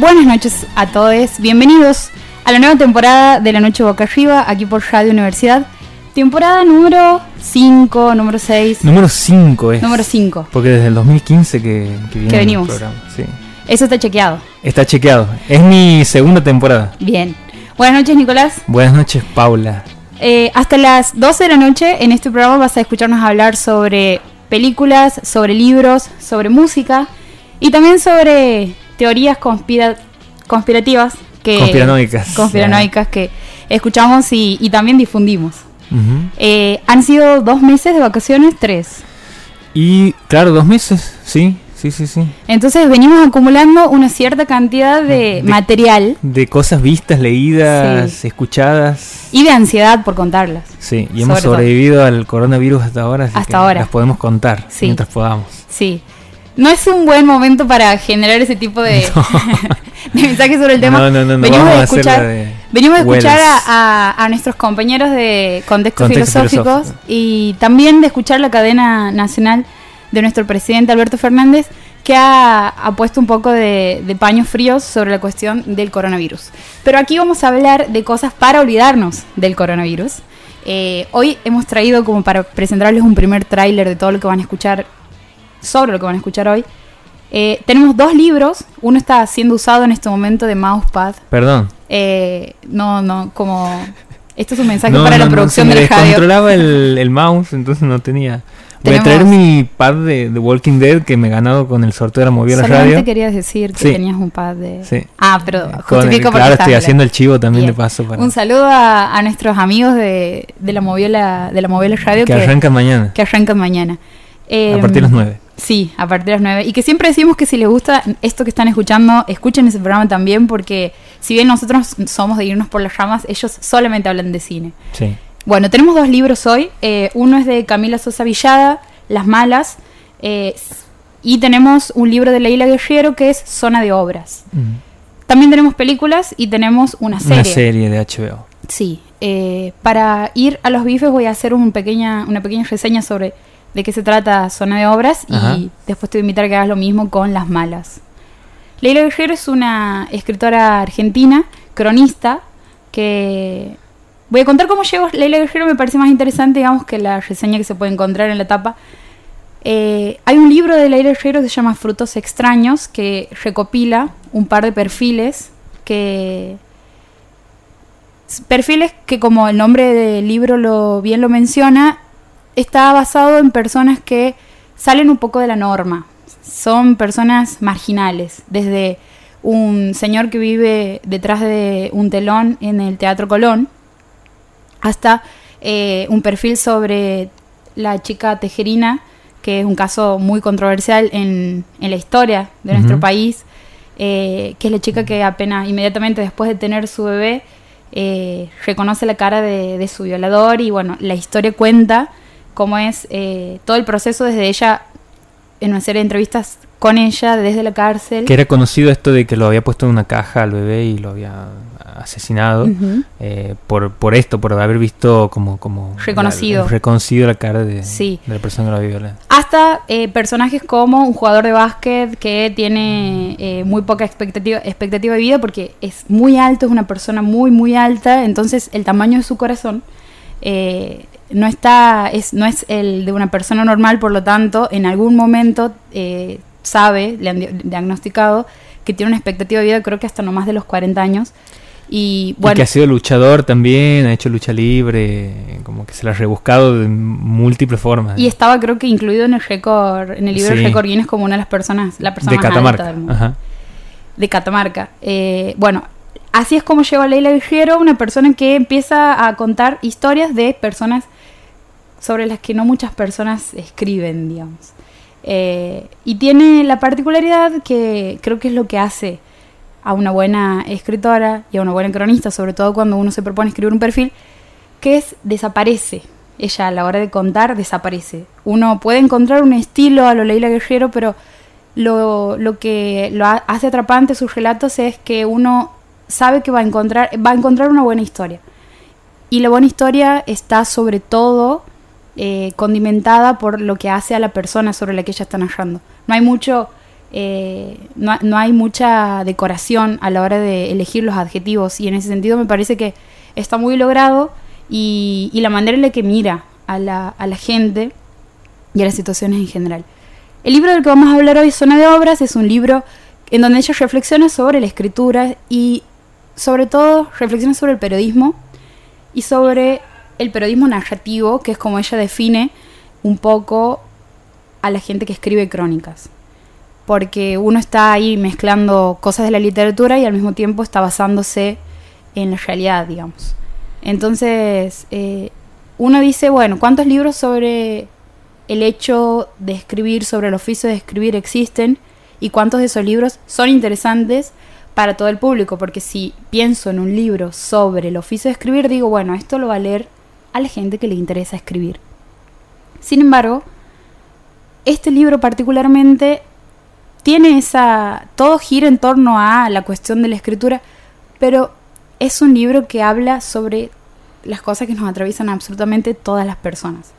Buenas noches a todos, bienvenidos a la nueva temporada de La Noche Boca Arriba, aquí por Radio Universidad. Temporada número 5, número 6. Número 5 es. Número 5. Porque desde el 2015 que, que viene Que venimos. el programa. Sí. Eso está chequeado. Está chequeado. Es mi segunda temporada. Bien. Buenas noches, Nicolás. Buenas noches, Paula. Eh, hasta las 12 de la noche en este programa vas a escucharnos hablar sobre películas, sobre libros, sobre música y también sobre teorías conspira- conspirativas que Conspiranoicas. conspiranoicas que escuchamos y, y también difundimos. Eh, han sido dos meses de vacaciones, tres. Y claro, dos meses. Sí, sí, sí, sí. Entonces venimos acumulando una cierta cantidad de, De- material De cosas vistas, leídas, escuchadas. y de ansiedad por contarlas. Sí, y hemos todo. sobrevivido al coronavirus hasta ahora. así Hasta que ahora. Las podemos contar Sí. mientras podamos. Sí. No es un buen momento para generar ese tipo de, de mensajes sobre el tema. No, no, no, no, venimos de a escuchar, de venimos de escuchar a, a- a nuestros compañeros de contextos Contexto filosóficos filosófico. y también de escuchar la cadena nacional de nuestro presidente Alberto Fernández que ha, ha puesto un poco de, de paños fríos sobre la cuestión del coronavirus. Pero aquí vamos a hablar de cosas para olvidarnos del coronavirus. Eh, hoy hemos traído como para presentarles un primer tráiler de todo lo que van a escuchar sobre lo que van a escuchar hoy. Eh, tenemos dos libros, uno está siendo usado en este momento de mousepad. Perdón. Eh, no, no, como... Esto es un mensaje No, para no, la no, producción se me del radio. descontrolaba el, el mouse, entonces no tenía. Voy a traer mi pad de, de Walking Dead que me he ganado con el sorteo de la movida Solamente radio. querías decir que Sí. tenías un pad de... Sí. Ah, pero el- justifico porque claro, estoy haciendo el chivo también Bien. de paso para Un saludo a, a nuestros amigos de, de la moviola de la moviola radio que que, arranca mañana que arrancan mañana. Eh, a partir de las 9. Sí, a partir de las 9. Y que siempre decimos que si les gusta esto que están escuchando, escuchen ese programa también, porque si bien nosotros somos de irnos por las ramas, ellos solamente hablan de cine. Sí. Bueno, tenemos dos libros hoy. Eh, uno es de Camila Sosa Villada, Las Malas. eh, y tenemos un libro de Leila Guerriero que es Zona de Obras. Mm. También tenemos películas y tenemos una serie. Una serie de HBO. Sí. eh, para ir a los bifes voy a hacer un pequeña, una pequeña reseña sobre de qué se trata Zona de Obras y después te voy a invitar a que hagas lo mismo con Las Malas. Leila Guerrero es una escritora argentina, cronista, que... Voy a contar cómo llegó Leila Guerrero, me parece más interesante, digamos, que la reseña que se puede encontrar en la tapa. Eh, hay un libro de Leila Guerrero que se llama Frutos Extraños, que recopila un par de perfiles que... Perfiles que, como el nombre del libro lo bien lo menciona, está basado en personas que salen un poco de la norma. Son personas marginales, desde un señor que vive detrás de un telón en el Teatro Colón, hasta eh, un perfil sobre la chica tejerina, que es un caso muy controversial en, en la historia de nuestro país, eh, que es la chica que apenas inmediatamente después de tener su bebé eh, reconoce la cara de, de su violador y bueno, la historia cuenta cómo es eh, todo el proceso desde ella, en una serie de entrevistas con ella desde la cárcel. Que era conocido esto de que lo había puesto en una caja al bebé y lo había asesinado. Eh, por, por esto, por haber visto como... como Reconocido. la- reconocido la cara de, Sí. de la persona que lo había violado. Hasta eh, personajes como un jugador de básquet que tiene eh, muy poca expectativa, expectativa de vida porque es muy alto, es una persona muy, muy alta, entonces el tamaño de su corazón no, está, es, no es el de una persona normal, por lo tanto, en algún momento eh, sabe, le han di- diagnosticado, que tiene una expectativa de vida creo que hasta no más de los 40 años. Y Y bueno, que ha sido luchador también, ha hecho lucha libre, como que se la ha rebuscado de múltiples formas. y estaba creo que incluido en el récord, en el libro Sí. de récord Guinness como una de las personas, la persona de más alta Catamarca. del mundo. Ajá. de Catamarca. Eh, bueno, así es como llegó Leila Guerrero, una persona que empieza a contar historias de personas sobre las que no muchas personas escriben, digamos. Eh, y tiene la particularidad que creo que es lo que hace a una buena escritora y a una buena cronista, sobre todo cuando uno se propone escribir un perfil, que es desaparece. Ella a la hora de contar desaparece. Uno puede encontrar un estilo a lo Leila Guerrero, pero lo, lo que lo ha- hace atrapante sus relatos es que uno sabe que va a encontrar, va a encontrar una buena historia. Y la buena historia está sobre todo eh, condimentada por lo que hace a la persona sobre la que ella está narrando. No hay mucho eh, no, no hay mucha decoración a la hora de elegir los adjetivos y en ese sentido me parece que está muy logrado y, la manera en la que mira a la, a la gente y a las situaciones en general. El libro del que vamos a hablar hoy, Zona de Obras, es un libro en donde ella reflexiona sobre la escritura y sobre todo reflexiona sobre el periodismo y sobre el periodismo narrativo, que es como ella define un poco a la gente que escribe crónicas. Porque uno está ahí mezclando cosas de la literatura y al mismo tiempo está basándose en la realidad, digamos. Entonces, eh, uno dice, bueno, ¿cuántos libros sobre el hecho de escribir, sobre el oficio de escribir existen? ¿Y cuántos de esos libros son interesantes para todo el público? Porque si pienso en un libro sobre el oficio de escribir, digo, bueno, esto lo va a leer a la gente que le interesa escribir. Sin embargo, este libro particularmente tiene esa... todo gira en torno a la cuestión de la escritura, pero es un libro que habla sobre las cosas que nos atraviesan absolutamente todas las personas.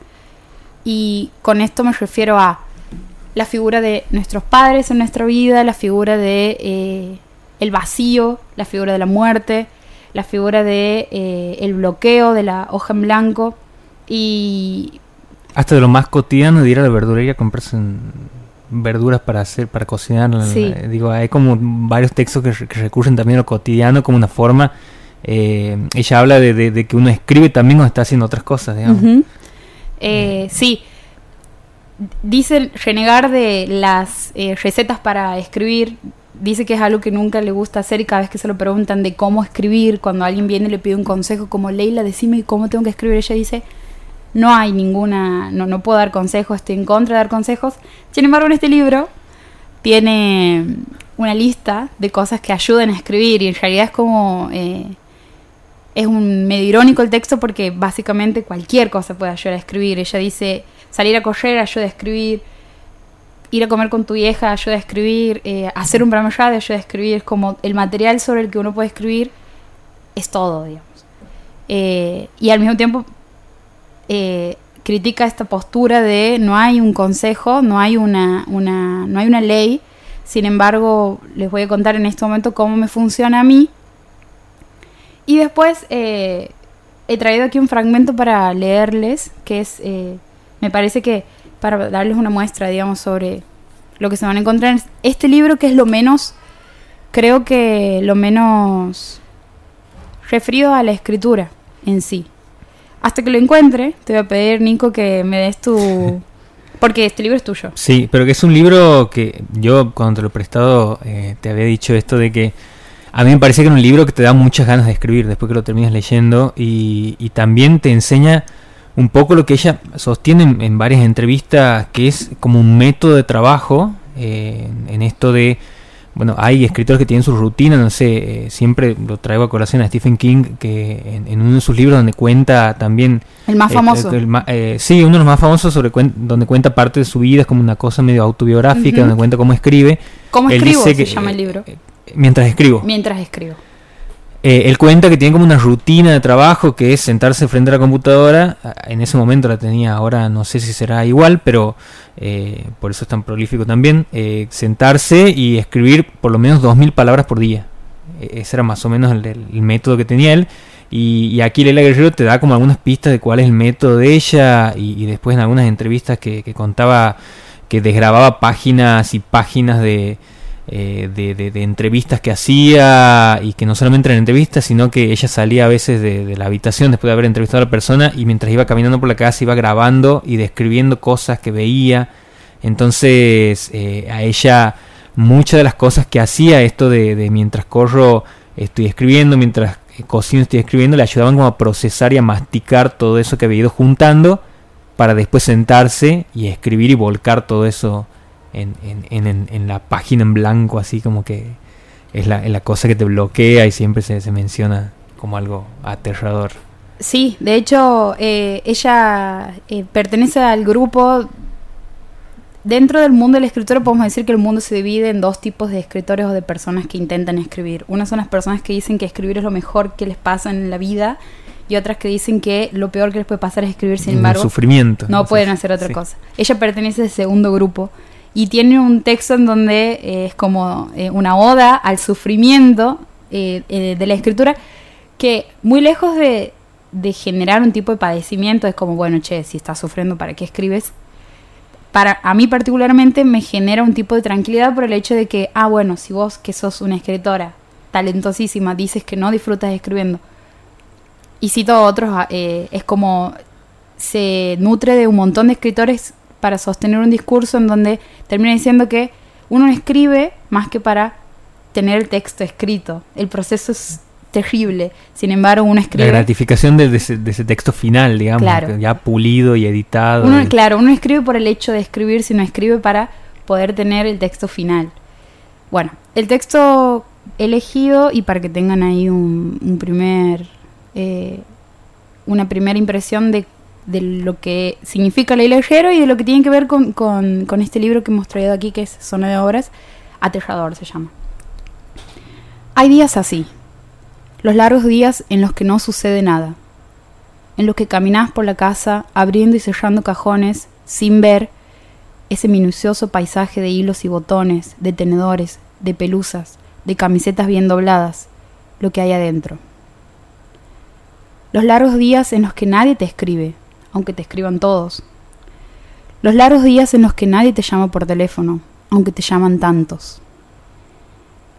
Y con esto me refiero a la figura de nuestros padres en nuestra vida, la figura de eh, el vacío, la figura de la muerte, la figura de eh, el bloqueo de la hoja en blanco y Hasta de lo más cotidiano de ir a la verdulería a comprarse verduras para hacer, para cocinar. Sí. Eh, Digo, hay como varios textos que, re- que recurren también a lo cotidiano como una forma. eh, ella habla de, de- de que uno escribe también cuando está haciendo otras cosas, digamos. Eh, sí. Dice renegar de las eh, recetas para escribir. Dice que es algo que nunca le gusta hacer y cada vez que se lo preguntan de cómo escribir, cuando alguien viene y le pide un consejo como Leila, decime cómo tengo que escribir, ella dice, no hay ninguna, no, no puedo dar consejos, estoy en contra de dar consejos. Sin embargo, en este libro tiene una lista de cosas que ayudan a escribir y en realidad es como... eh, es un medio irónico el texto porque básicamente cualquier cosa puede ayudar a escribir. Ella dice, salir a correr ayuda a escribir, ir a comer con tu vieja ayuda a escribir, eh, hacer un programa de radio ayuda a escribir. Es como el material sobre el que uno puede escribir es todo, digamos. Eh, y al mismo tiempo eh, critica esta postura de no hay un consejo, no hay una, una, no hay una ley. Sin embargo, les voy a contar en este momento cómo me funciona a mí. Y después he traído aquí un fragmento para leerles, que es, me parece que para darles una muestra, digamos, sobre lo que se van a encontrar en este libro, que es lo menos, creo que lo menos referido a la escritura en sí. Hasta que lo encuentre, te voy a pedir, Nico, que me des tu... Porque este libro es tuyo. Sí, pero que es un libro que yo cuando te lo he prestado eh, te había dicho esto de que a mí me parece que es un libro que te da muchas ganas de escribir después que lo terminas leyendo y también te enseña un poco lo que ella sostiene en, en varias entrevistas, que es como un método de trabajo eh, en, esto de, bueno, hay escritores que tienen su rutina, no sé, eh, siempre lo traigo a colación a Stephen King, que en, en uno de sus libros donde cuenta también El más eh, famoso. el eh, sí, uno de los más famosos sobre cuen- donde cuenta parte de su vida, es como una cosa medio autobiográfica, donde cuenta cómo escribe. ¿Cómo Él escribo? dice Se que, llama el libro. Mientras escribo. Mientras escribo. Eh, él cuenta que tiene como una rutina de trabajo que es sentarse frente a la computadora. En ese momento la tenía, ahora no sé si será igual, pero eh, por eso es tan prolífico también. eh, sentarse y escribir por lo menos 2.000 palabras por día. Eh, ese era más o menos el, método que tenía él. Y, aquí Leila Guerrero te da como algunas pistas de cuál es el método de ella. Y, y después en algunas entrevistas que, que contaba que desgrababa páginas y páginas de, eh, de, entrevistas que hacía y que no solamente eran entrevistas, sino que ella salía a veces de, la habitación después de haber entrevistado a la persona y mientras iba caminando por la casa iba grabando y describiendo cosas que veía. Entonces eh, a ella muchas de las cosas que hacía, esto de, de mientras corro estoy escribiendo, mientras eh, cocino estoy escribiendo, le ayudaban como a procesar y a masticar todo eso que había ido juntando para después sentarse y escribir y volcar todo eso en, en, en- en- la página en blanco, así como que es la, la cosa que te bloquea y siempre se, se menciona como algo aterrador. Sí, de hecho, eh, ella eh, pertenece al grupo. Dentro del mundo de la escritura podemos decir que el mundo se divide en dos tipos de escritores o de personas que intentan escribir. Unas son las personas que dicen que escribir es lo mejor que les pasa en la vida y otras que dicen que lo peor que les puede pasar es escribir, sin embargo, sufrimiento. no Entonces, pueden hacer otra sí. cosa. Ella pertenece al segundo grupo Y tiene un texto en donde eh, es como eh, una oda al sufrimiento eh, de la escritura, que muy lejos de, de generar un tipo de padecimiento, es como, bueno, che, si estás sufriendo, ¿para qué escribes? Para a mí particularmente me genera un tipo de tranquilidad por el hecho de que, ah, bueno, si vos que sos una escritora talentosísima dices que no disfrutas escribiendo, y cito a otros, ah, es como se nutre de un montón de escritores para sostener un discurso en donde termina diciendo que uno escribe más que para tener el texto escrito. El proceso es terrible. Sin embargo, uno escribe. La gratificación de, ese, texto final, digamos, ya pulido y editado. Claro, uno escribe por el hecho de escribir, sino escribe para poder tener el texto final. Bueno, el texto elegido y para que tengan ahí un primer eh, una primera impresión de, lo que significa la ligero y de lo que tiene que ver con, con, este libro que hemos traído aquí, que es Zona de Obras, Aterrador se llama. Hay días así, los largos días en los que no sucede nada, en los que caminas por la casa abriendo y cerrando cajones sin ver ese minucioso paisaje de hilos y botones, de tenedores, de pelusas, de camisetas bien dobladas, lo que hay adentro. Los largos días en los que nadie te escribe, aunque te escriban todos. Los largos días en los que nadie te llama por teléfono, aunque te llaman tantos.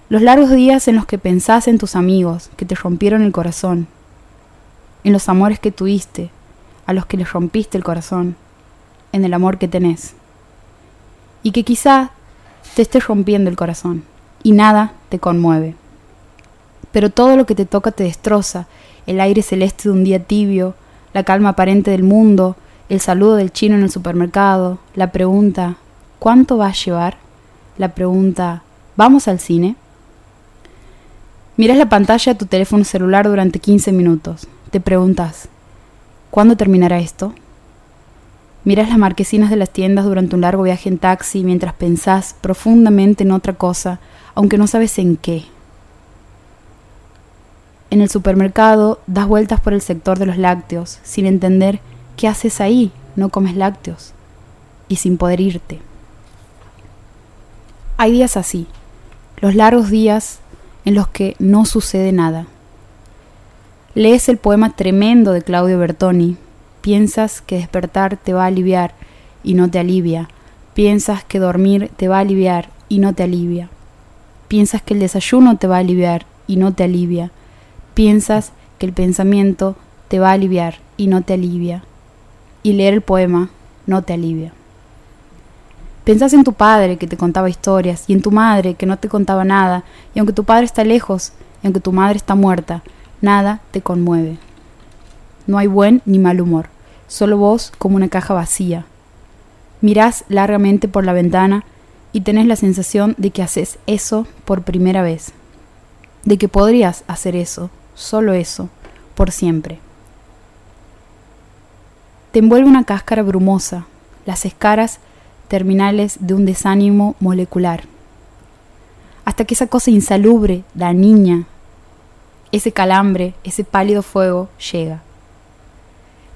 Los largos días en los que pensás en tus amigos que te rompieron el corazón, en los amores que tuviste, a los que les rompiste el corazón, en el amor que tenés. Y que quizá te esté rompiendo el corazón y nada te conmueve. Pero todo lo que te toca te destroza el aire celeste de un día tibio, la calma aparente del mundo, el saludo del chino en el supermercado, la pregunta ¿cuánto va a llevar? La pregunta ¿vamos al cine? Miras la pantalla de tu teléfono celular durante 15 minutos. Te preguntas ¿cuándo terminará esto? Miras las marquesinas de las tiendas durante un largo viaje en taxi mientras pensás profundamente en otra cosa, aunque no sabes en qué. En el supermercado das vueltas por el sector de los lácteos, sin entender qué haces ahí, no comes lácteos, y sin poder irte. Hay días así, los largos días en los que no sucede nada. Lees el poema tremendo de Claudio Bertoni, piensas que despertar te va a aliviar y no te alivia, piensas que dormir te va a aliviar y no te alivia, piensas que el desayuno te va a aliviar y no te alivia, piensas que el pensamiento te va a aliviar y no te alivia. Y leer el poema no te alivia. Pensás en tu padre que te contaba historias y en tu madre que no te contaba nada, y aunque tu padre está lejos y aunque tu madre está muerta, nada te conmueve. No hay buen ni mal humor, solo vos como una caja vacía. Mirás largamente por la ventana y tenés la sensación de que haces eso por primera vez, de que podrías hacer eso solo eso, por siempre. Te envuelve una cáscara brumosa, las escaras terminales de un desánimo molecular. Hasta que esa cosa insalubre, la niña, ese calambre, ese pálido fuego, llega.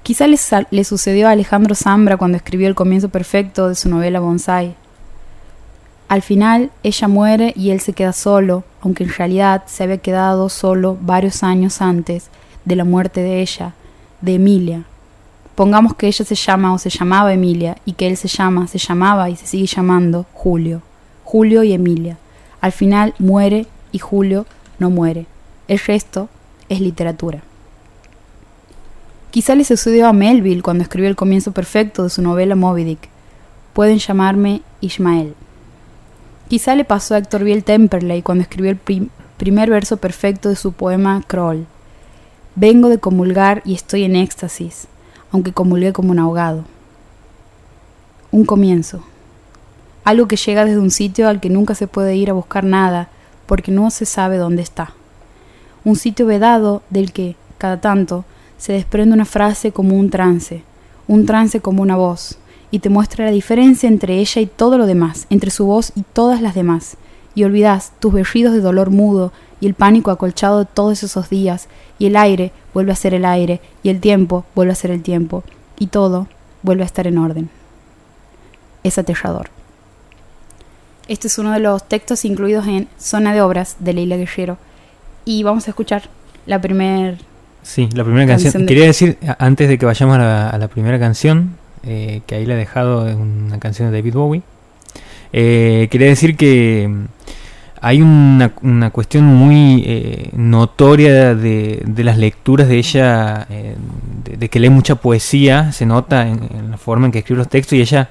Quizá le, le, sucedió a Alejandro Zambra cuando escribió el comienzo perfecto de su novela Bonsai. Al final, ella muere y él se queda solo, aunque en realidad se había quedado solo varios años antes de la muerte de ella, de Emilia. Pongamos que ella se llama o se llamaba Emilia y que él se llama, se llamaba y se sigue llamando Julio. Julio y Emilia. Al final muere y Julio no muere. El resto es literatura. Quizá le sucedió a Melville cuando escribió el comienzo perfecto de su novela Moby Dick. Pueden llamarme Ismael. Quizá le pasó a Héctor Biel Temperley cuando escribió el primer verso perfecto de su poema Kroll. Vengo de comulgar y estoy en éxtasis, aunque comulgué como un ahogado. Un comienzo. Algo que llega desde un sitio al que nunca se puede ir a buscar nada, porque no se sabe dónde está. Un sitio vedado del que, cada tanto, se desprende una frase como un trance, un trance como una voz, y te muestra la diferencia entre ella y todo lo demás, entre su voz y todas las demás, y olvidas tus berridos de dolor mudo y el pánico acolchado de todos esos días, y el aire vuelve a ser el aire, y el tiempo vuelve a ser el tiempo, y todo vuelve a estar en orden. Es aterrador. Este es uno de los textos incluidos en Zona de Obras de Leila Guerrero. Y vamos a escuchar la primera Sí, la primera canción. Quería decir, antes de que vayamos a la, primera canción, eh, que ahí la he dejado una canción de David Bowie, eh, quería decir que mm, hay una, una cuestión muy eh, notoria de, de, las lecturas de ella, eh, de, que lee mucha poesía, se nota en, la forma en que escribe los textos y ella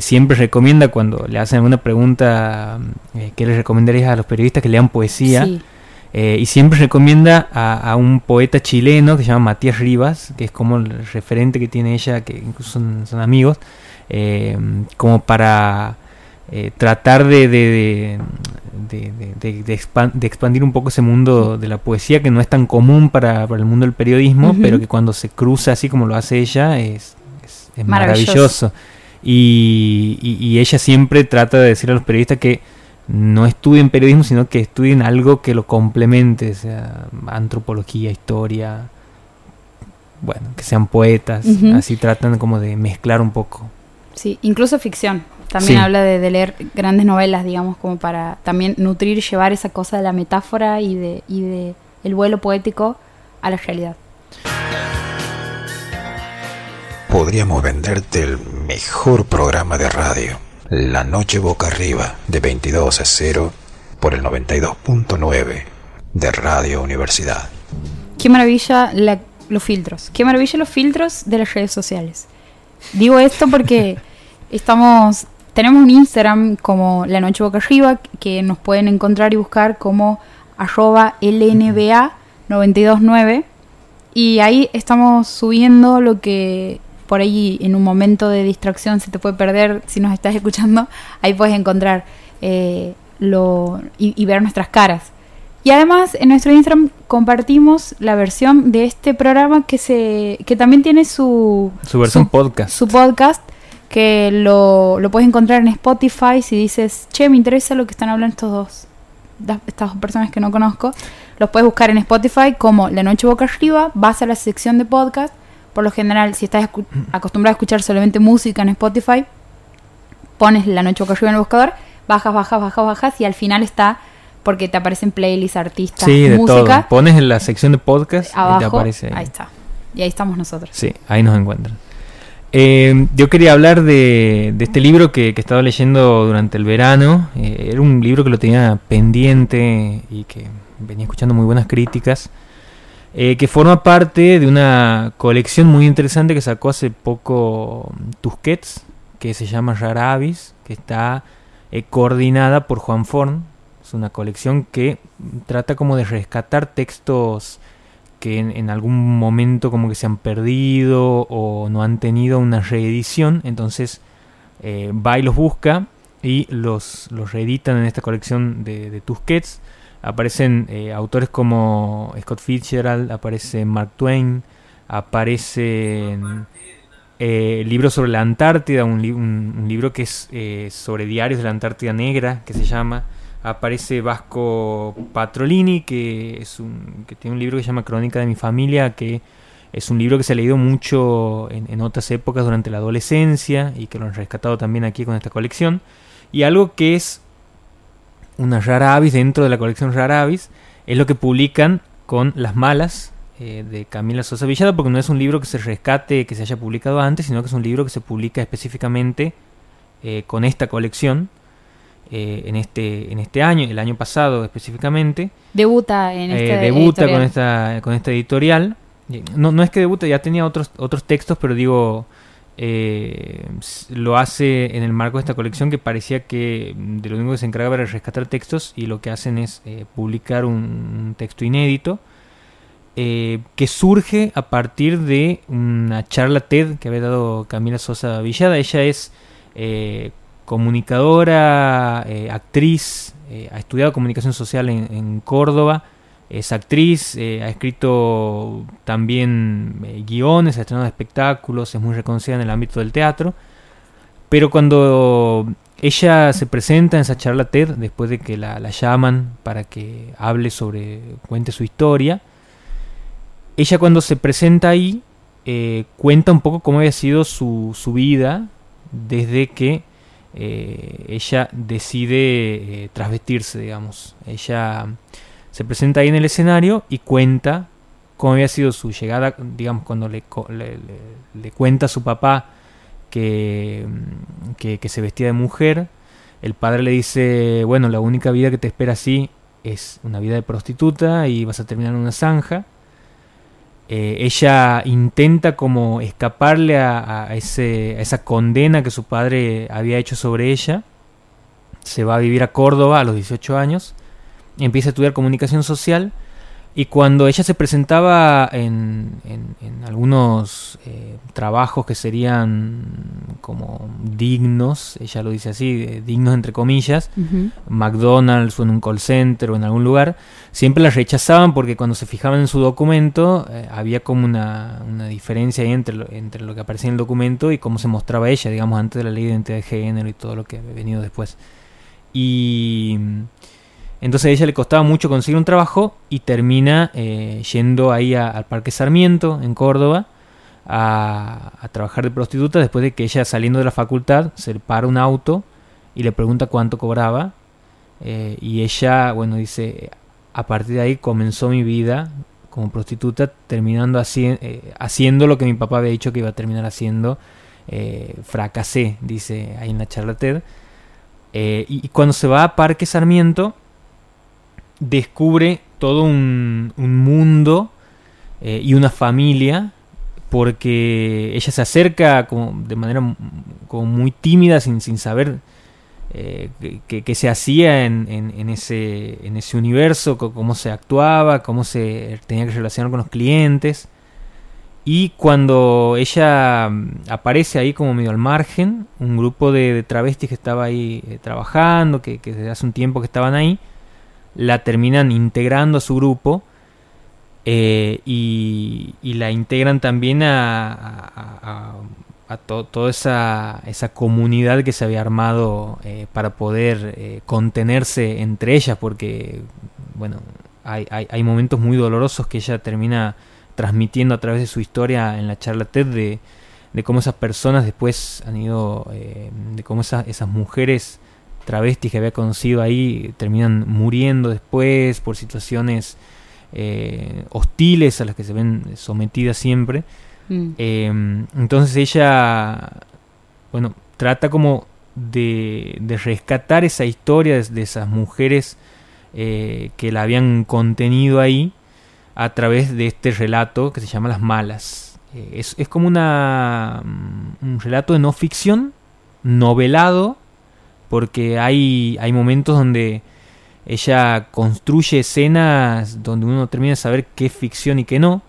siempre recomienda cuando le hacen alguna pregunta, mm, ¿qué le recomendarías a los periodistas que lean poesía? Sí eh, y siempre recomienda a, un poeta chileno que se llama Matías Rivas, que es como el referente que tiene ella, que incluso son, amigos, eh, como para eh, tratar de, de, expandir un poco ese mundo de la poesía que no es tan común para, el mundo del periodismo, pero que cuando se cruza así como lo hace ella es, maravilloso. Y, y ella siempre trata de decir a los periodistas que no estudien periodismo, sino que estudien algo que lo complemente, sea antropología, historia, bueno, que sean poetas, así tratan como de mezclar un poco. Sí, incluso ficción. También habla de, leer grandes novelas, digamos, como para también nutrir, llevar esa cosa de la metáfora y de, y de el vuelo poético a la realidad. Podríamos venderte el mejor programa de radio la Noche Boca Arriba de 22 a 0 por el 92.9 de Radio Universidad. Qué maravilla los filtros. Qué maravilla los filtros de las redes sociales. Digo esto porque estamos tenemos un Instagram como La Noche Boca Arriba que nos pueden encontrar y buscar como arroba LNBA929 y ahí estamos subiendo lo que por ahí en un momento de distracción se te puede perder, si nos estás escuchando, ahí puedes encontrar eh, lo, y, ver nuestras caras. Y además en nuestro Instagram compartimos la versión de este programa que se que también tiene su su versión podcast. Su podcast que lo, lo puedes encontrar en Spotify si dices, "Che, me interesa lo que están hablando estos dos estas dos personas que no conozco." Los puedes buscar en Spotify como La Noche Boca Arriba, vas a la sección de podcast por lo general, si estás acostumbrado a escuchar solamente música en Spotify, pones la noche boca arriba en el buscador, bajas, bajas, bajas, bajas y al final está porque te aparecen playlists, artistas, sí, de música. Todo. Pones en la sección de podcast y te aparece ahí. está. Y ahí estamos nosotros. Sí, ahí nos encuentran. Eh, yo quería hablar de, este libro que, que, he estado leyendo durante el verano. Eh, era un libro que lo tenía pendiente y que venía escuchando muy buenas críticas. Eh, que forma parte de una colección muy interesante que sacó hace poco Tusquets, que se llama Raravis, que está eh, coordinada por Juan Forn. Es una colección que trata como de rescatar textos que en, algún momento como que se han perdido o no han tenido una reedición. Entonces eh, va y los busca y los, los reeditan en esta colección de, de Tusquets Aparecen eh, autores como Scott Fitzgerald, aparece Mark Twain, aparecen eh, libros sobre la Antártida, un, libro que es eh, sobre diarios de la Antártida Negra, que se llama. Aparece Vasco Patrolini, que, es un, que tiene un libro que se llama Crónica de mi familia, que es un libro que se ha leído mucho en, en otras épocas durante la adolescencia y que lo han rescatado también aquí con esta colección. Y algo que es una rara avis dentro de la colección rara avis es lo que publican con Las Malas eh, de Camila Sosa Villada, porque no es un libro que se rescate, que se haya publicado antes, sino que es un libro que se publica específicamente eh, con esta colección. Eh, en este en este año, el año pasado específicamente. Debuta en esta Debuta con esta, con esta editorial. No, no es que debuta, ya tenía otros, otros textos, pero digo, eh, lo hace en el marco de esta colección que parecía que de lo único que se encargaba era rescatar textos y lo que hacen es eh, publicar un, texto inédito eh, que surge a partir de una charla TED que había dado Camila Sosa Villada. Ella es comunicadora, actriz, ha estudiado comunicación social en Córdoba es actriz, eh, ha escrito también eh, guiones, ha estrenado espectáculos, es muy reconocida en el ámbito del teatro. Pero cuando ella se presenta en esa charla TED, después de que la, llaman para que hable sobre, cuente su historia, ella cuando se presenta ahí, eh, cuenta un poco cómo había sido su, su vida desde que ella decide eh, digamos. Ella se presenta ahí en el escenario y cuenta cómo había sido su llegada, digamos, cuando le, le, cuenta a su papá que, que, que, se vestía de mujer. El padre le dice, bueno, la única vida que te espera así es una vida de prostituta y vas a terminar en una zanja. Eh, ella intenta como escaparle a, ese, a, esa condena que su padre había hecho sobre ella. Se va a vivir a Córdoba a los 18 años. Empieza a estudiar comunicación social y cuando ella se presentaba en, en, algunos eh, trabajos que serían como dignos, ella lo dice así, dignos entre comillas, McDonald's o en un call center o en algún lugar, siempre la rechazaban porque cuando se fijaban en su documento eh, había como una, una diferencia ahí entre lo, entre lo que aparecía en el documento y cómo se mostraba ella, digamos, antes de la ley de identidad de género y todo lo que ha venido después. Y entonces a ella le costaba mucho conseguir un trabajo y termina eh, yendo ahí al Parque Sarmiento, en Córdoba, a, trabajar de prostituta después de que ella saliendo de la facultad se para un auto y le pregunta cuánto cobraba. Eh, y ella, bueno, dice, a partir de ahí comenzó mi vida como prostituta, terminando eh, haciendo lo que mi papá había dicho que iba a terminar haciendo. fracasé, dice ahí en la charla TED. y, cuando se va a Parque Sarmiento, descubre todo un, mundo eh, y una familia porque ella se acerca de manera muy tímida sin, sin saber eh, qué se hacía en, en, ese, en ese universo, cómo se actuaba, cómo se tenía que relacionar con los clientes. Y cuando ella mm, aparece ahí como medio al margen, un grupo de, travestis que estaba ahí eh, trabajando, que, que desde hace un tiempo que estaban ahí, la terminan integrando a su grupo eh, y, la integran también a, toda esa, comunidad que se había armado eh, para poder eh, contenerse entre ellas, porque bueno, hay, hay, momentos muy dolorosos que ella termina transmitiendo a través de su historia en la charla TED de, cómo esas personas después han ido, de cómo esas mujeres travestis que había conocido ahí terminan muriendo después por situaciones eh, hostiles a las que se ven sometidas siempre. Mm. Em, entonces ella, bueno, trata como de, rescatar esa historia de, esas mujeres eh, que la habían contenido ahí a través de este relato que se llama Las Malas. Eh, es, es, como una, mm, un relato de no ficción, novelado, porque hay, hay momentos donde ella construye escenas donde uno termina de saber qué es ficción y qué no,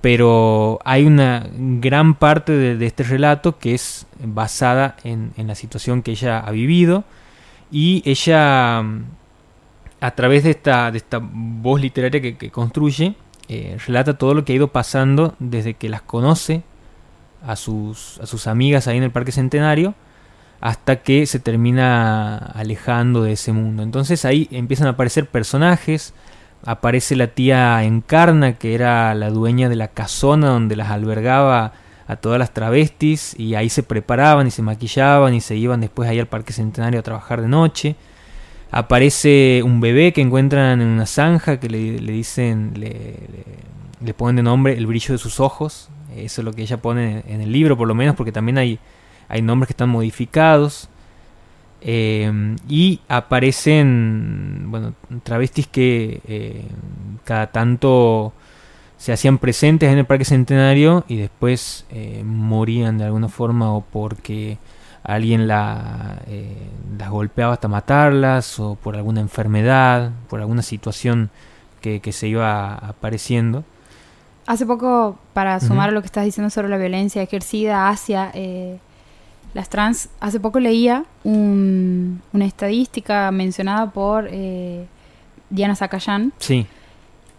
pero hay una gran parte de, este relato que es basada en, la situación que ella ha vivido y ella a través de esta, de esta voz literaria que, construye eh, relata todo lo que ha ido pasando desde que las conoce a sus, a sus amigas ahí en el Parque Centenario hasta que se termina alejando de ese mundo. Entonces ahí empiezan a aparecer personajes, aparece la tía Encarna, que era la dueña de la casona donde las albergaba a todas las travestis, y ahí se preparaban y se maquillaban y se iban después ahí al Parque Centenario a trabajar de noche. Aparece un bebé que encuentran en una zanja que le, dicen, le, le, ponen de nombre el brillo de sus ojos. Eso es lo que ella pone en el libro, por lo menos, porque también hay hay nombres que están modificados. Eh, y aparecen bueno, travestis que eh, cada tanto se hacían presentes en el Parque Centenario y después eh, morían de alguna forma o porque alguien la, las golpeaba hasta matarlas o por alguna enfermedad, por alguna situación que, se iba apareciendo. Hace poco, para sumar a lo que estás diciendo sobre la violencia ejercida hacia las trans, hace poco leía una estadística mencionada por eh, Diana Zacayán, sí.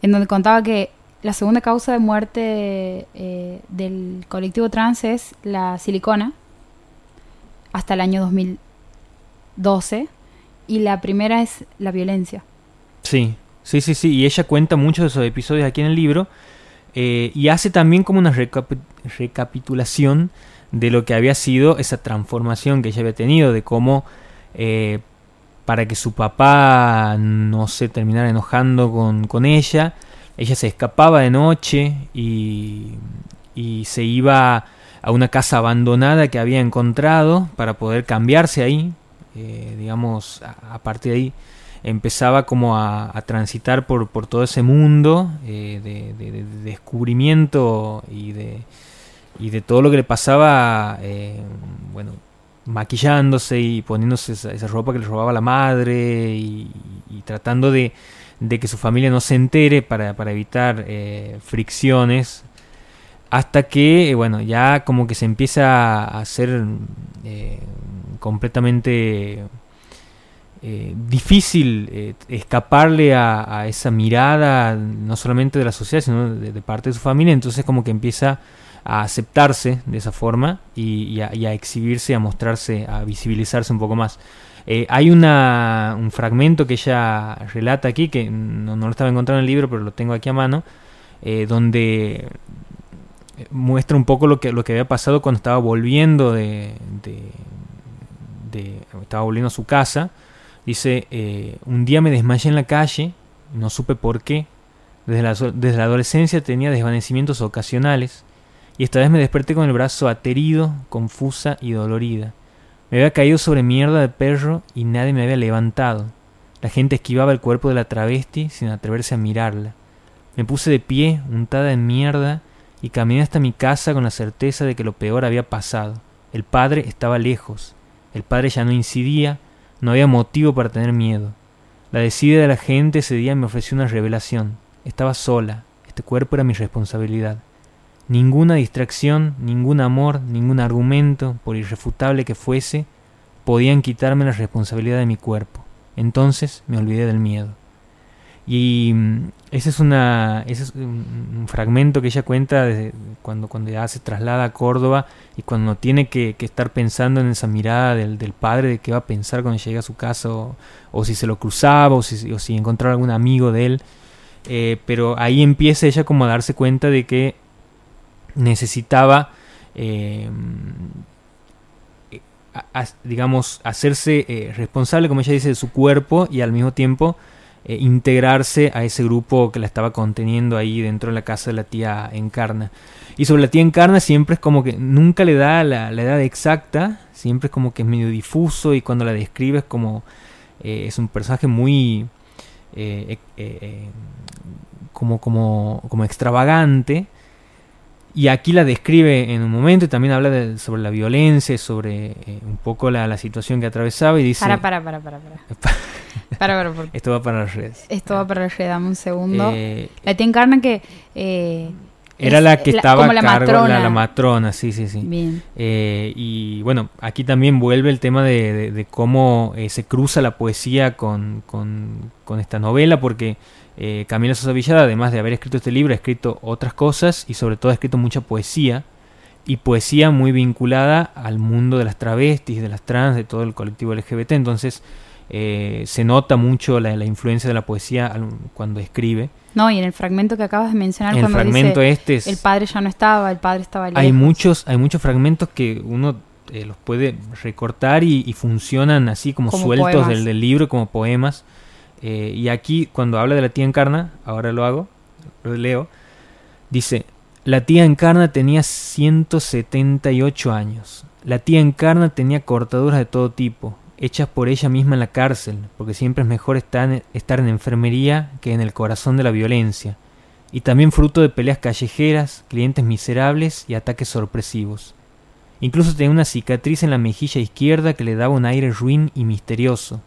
en donde contaba que la segunda causa de muerte eh, del colectivo trans es la silicona, hasta el año 2012, y la primera es la violencia. Sí, sí, sí, sí, y ella cuenta muchos de esos episodios aquí en el libro, eh, y hace también como una recapitulación de lo que había sido esa transformación que ella había tenido, de cómo eh, para que su papá no se terminara enojando con, con ella, ella se escapaba de noche y, y se iba a una casa abandonada que había encontrado para poder cambiarse ahí, eh, digamos, a, partir de ahí empezaba como a, transitar por, por, todo ese mundo eh, de, descubrimiento y de, y de todo lo que le pasaba, eh, bueno, maquillándose y poniéndose esa, ropa que le robaba la madre y, tratando de, de, que su familia no se entere para, para evitar fricciones hasta que, bueno, ya como que se empieza a hacer eh, completamente eh, difícil eh, escaparle a, esa mirada, no solamente de la sociedad, sino de, parte de su familia, entonces como que empieza a aceptarse de esa forma y, a, exhibirse, a mostrarse, a visibilizarse un poco más. hay una, un fragmento que ella relata aquí, que no, lo estaba encontrando en el libro, pero lo tengo aquí a mano, donde muestra un poco lo que, lo que había pasado cuando estaba volviendo de, estaba volviendo a su casa. Dice, eh, un día me desmayé en la calle, no supe por qué. Desde la, desde la adolescencia tenía desvanecimientos ocasionales y esta vez me desperté con el brazo aterido, confusa y dolorida. Me había caído sobre mierda de perro y nadie me había levantado. La gente esquivaba el cuerpo de la travesti sin atreverse a mirarla. Me puse de pie, untada en mierda, y caminé hasta mi casa con la certeza de que lo peor había pasado. El padre estaba lejos, el padre ya no incidía, no había motivo para tener miedo. La desidia de la gente ese día me ofreció una revelación. Estaba sola, este cuerpo era mi responsabilidad. Ninguna distracción, ningún amor, ningún argumento, por irrefutable que fuese, podían quitarme la responsabilidad de mi cuerpo. Entonces me olvidé del miedo. Y mm, ese es, una, ese es un, fragmento que ella cuenta de cuando, cuando ya se traslada a Córdoba y cuando tiene que, estar pensando en esa mirada del, del, padre de qué va a pensar cuando llega a su casa o, si se lo cruzaba o si, o si encontraba algún amigo de él. Eh, pero ahí empieza ella como a darse cuenta de que necesitaba, eh, digamos, hacerse eh, responsable, como ella dice, de su cuerpo y al mismo tiempo eh, integrarse a ese grupo que la estaba conteniendo ahí dentro de la casa de la tía Encarna. Y sobre la tía Encarna siempre es como que nunca le da la, edad exacta, siempre es como que es medio difuso y cuando la describe es como eh, es un personaje muy eh, como, como, como extravagante y aquí la describe en un momento y también habla sobre la violencia, sobre eh, un poco la, situación que atravesaba y dice... Para, para, para, para. para. para, Esto va para las redes. Esto va para las redes, dame un segundo. Eh, la tía Encarna que... Eh, era la que estaba a cargo, matrona. La, matrona, sí, sí, sí. Bien. y bueno, aquí también vuelve el tema de, cómo se cruza la poesía con, con, con esta novela, porque eh, Camila Sosa Villada, además de haber escrito este libro, ha escrito otras cosas y sobre todo ha escrito mucha poesía. Y poesía muy vinculada al mundo de las travestis, de las trans, de todo el colectivo LGBT. Entonces eh, se nota mucho la, influencia de la poesía cuando escribe. No, y en el fragmento que acabas de mencionar, el cuando fragmento este el padre ya no estaba, el padre estaba lejos. Hay muchos, hay muchos fragmentos que uno eh, los puede recortar y, funcionan así como, sueltos del, del, libro, como poemas. Eh, y aquí, cuando habla de la tía Encarna, ahora lo hago, lo leo, dice, la tía Encarna tenía 178 años. La tía Encarna tenía cortaduras de todo tipo, hechas por ella misma en la cárcel, porque siempre es mejor estar, en enfermería que en el corazón de la violencia, y también fruto de peleas callejeras, clientes miserables y ataques sorpresivos. Incluso tenía una cicatriz en la mejilla izquierda que le daba un aire ruin y misterioso,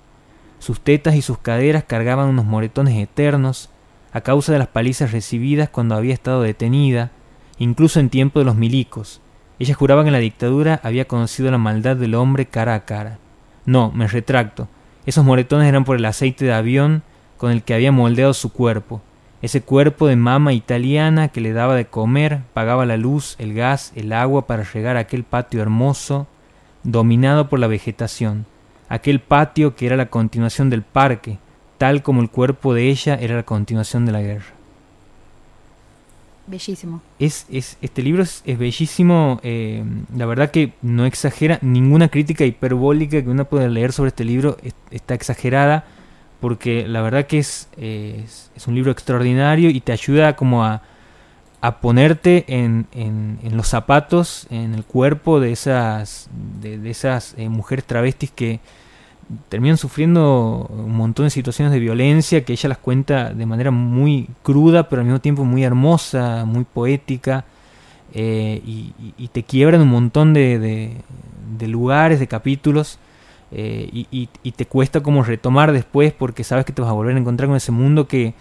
sus tetas y sus caderas cargaban unos moretones eternos a causa de las palizas recibidas cuando había estado detenida, incluso en tiempo de los milicos. Ella juraba que en la dictadura había conocido la maldad del hombre cara a cara. No, me retracto. Esos moretones eran por el aceite de avión con el que había moldeado su cuerpo, ese cuerpo de mama italiana que le daba de comer, pagaba la luz, el gas, el agua para llegar a aquel patio hermoso, dominado por la vegetación aquel patio que era la continuación del parque, tal como el cuerpo de ella era la continuación de la guerra. Bellísimo. Es, es, este libro es, bellísimo, eh, la verdad que no exagera, ninguna crítica hiperbólica que uno pueda leer sobre este libro es- está exagerada, porque la verdad que es, es, un libro extraordinario y te ayuda como a, a ponerte en, en, los zapatos, en el cuerpo de esas, de esas eh, mujeres travestis que terminan sufriendo un montón de situaciones de violencia que ella las cuenta de manera muy cruda, pero al mismo tiempo muy hermosa, muy poética, eh, y, y- te quiebran un montón de, de- lugares, de capítulos, eh, y, y- te cuesta como retomar después porque sabes que te vas a volver a encontrar con ese mundo que,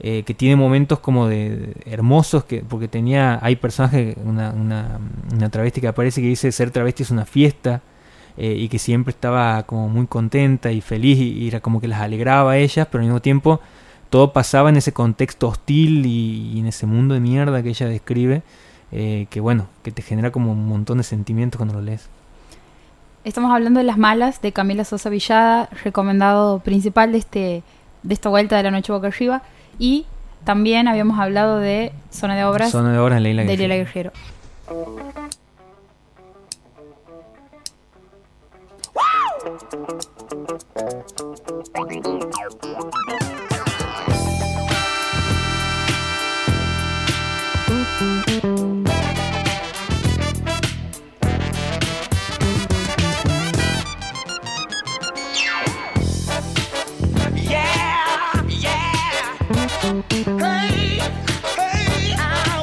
eh, que tiene momentos como de, de hermosos, que, porque tenía, hay personajes, una, una, una travesti que aparece que dice ser travesti es una fiesta, eh, y que siempre estaba como muy contenta y feliz y, y era como que las alegraba a ellas, pero al mismo tiempo todo pasaba en ese contexto hostil y, y en ese mundo de mierda que ella describe, eh, que bueno, que te genera como un montón de sentimientos cuando lo lees. Estamos hablando de Las Malas de Camila Sosa Villada, recomendado principal de este de esta vuelta de la noche boca arriba y también habíamos hablado de Zona de Obras Zona de obras de Leila de Guerrero. Leila Guerrero.